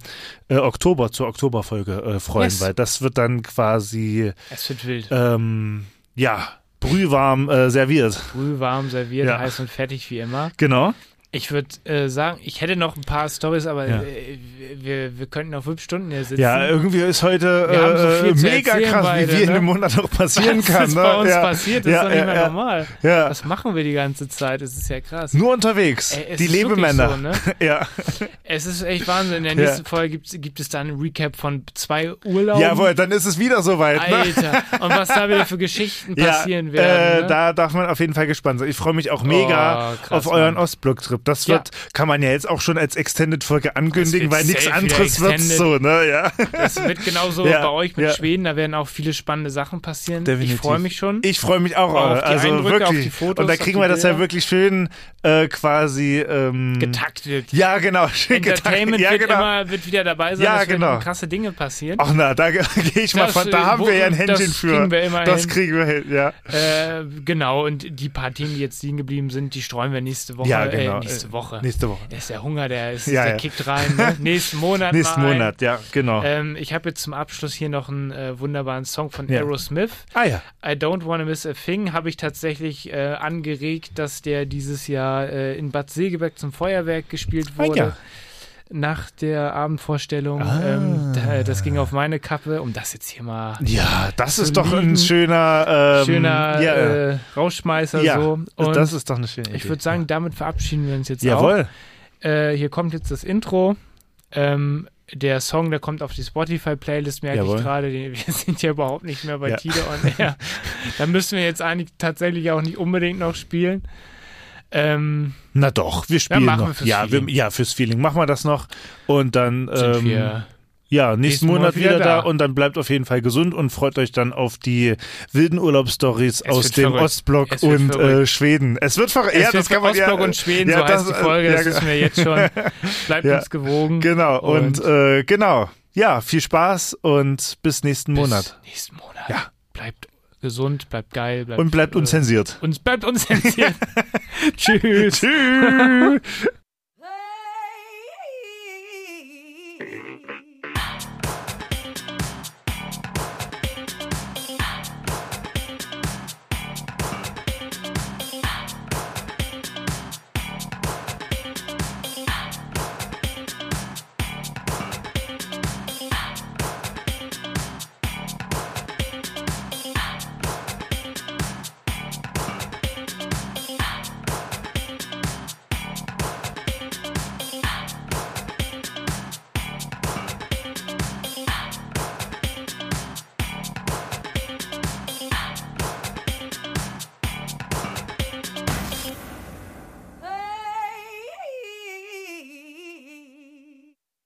äh, Oktober zur Oktoberfolge äh, freuen, Yes. weil das wird dann quasi Es wird wild. ähm, ja brühwarm äh, serviert. Brühwarm serviert, Ja. heiß und fertig wie immer. Genau. Ich würde äh, sagen, ich hätte noch ein paar Stories, aber Ja. äh, wir, wir könnten noch fünf Stunden hier sitzen. Ja, irgendwie ist heute haben so äh, mega krass, beide, wie viel in ne? dem Monat noch passieren Was kann. ist ne? bei uns ja. passiert, das ja, ist doch nicht mehr normal. Was machen wir die ganze Zeit? Das ist ja krass. Nur unterwegs. Ey, es die ist Lebemänner. So, ne? Ja. Es ist echt Wahnsinn. In der Ja. nächsten Folge gibt, gibt es dann ein Recap von zwei Urlauben. Jawohl, dann ist es wieder soweit. Ne? Alter. Und was da wieder für Geschichten passieren werden. Äh, ne? Da darf man auf jeden Fall gespannt sein. Ich freue mich auch mega Oh, krass, auf euren. Ostblock-Trip. Das Ja. wird, kann man ja jetzt auch schon als Extended-Folge ankündigen, weil nichts anderes wird so, ne? Ja. Das wird genauso Ja, bei euch mit ja. Schweden. Da werden auch viele spannende Sachen passieren. Definitiv. Ich freue mich schon. Ich freue mich auch. Auf die also Eindrücke, wirklich. auf die Fotos, Und da kriegen wir das ja wirklich schön äh, quasi ähm, getaktet. Ja, genau. Schön Entertainment getaktet. Ja, wird, genau. immer, wird wieder dabei sein. Ja, genau. krasse Dinge passieren. Ach na, da gehe ich mal Das, von. Da äh, haben wo- wir ja ein das Händchen für. kriegen wir immer das hin. kriegen wir hin, ja. Äh, genau, und die paar Themen, die jetzt liegen geblieben sind, die streuen wir nächste Woche. Ja, genau. Äh, nächste Woche. Nächste Woche. Da ist der Hunger, der, ist, Ja, der ja. kickt rein. Ne? Nächsten Monat. Nächsten. Monat, ja, genau. Ähm, ich habe jetzt zum Abschluss hier noch einen äh, wunderbaren Song von Ja. Aerosmith. ah ja. I Don't Wanna Miss a Thing habe ich tatsächlich äh, angeregt, dass der dieses Jahr äh, in Bad Segeberg zum Feuerwerk gespielt Ah, wurde. ja. Nach der Abendvorstellung. Ah. Ähm, da, das ging auf meine Kappe, um das jetzt hier mal Ja, das ist doch ein lieben, schöner, ähm, schöner ja, äh, Rauschmeißer ja, so. Und das ist doch eine schöne Idee. ich würde sagen, damit verabschieden wir uns jetzt Jawohl. auch. Äh, hier kommt jetzt das Intro. Ähm, der Song, der kommt auf die Spotify-Playlist, merke Jawohl. ich gerade. Wir sind ja überhaupt nicht mehr bei Ja. Tide on Air. da müssen wir jetzt eigentlich tatsächlich auch nicht unbedingt noch spielen. Ähm, Na doch, wir spielen wir noch. fürs ja, wir, ja, fürs Feeling. Machen wir das noch. Und dann sind ähm, wir ja, nächsten nächsten Monat Monat wieder da. da. und dann bleibt auf jeden Fall gesund und freut euch dann auf die wilden Urlaubsstories Es aus dem verrückt. Ostblock und äh. Schweden. Es wird verrückt. Es Ja, das kann man Ostblock ja. und Schweden, ja, so heißt das- die Folge, ja, das wissen wir jetzt schon. Bleibt Ja. uns gewogen. Genau. Und, Und- äh, genau. Ja, viel Spaß und bis nächsten Bis Monat. Nächsten Monat. Ja. Bleibt gesund, bleibt geil. Bleibt, Und bleibt äh, unzensiert. uns bleibt unzensiert. Tschüss. Tschüss.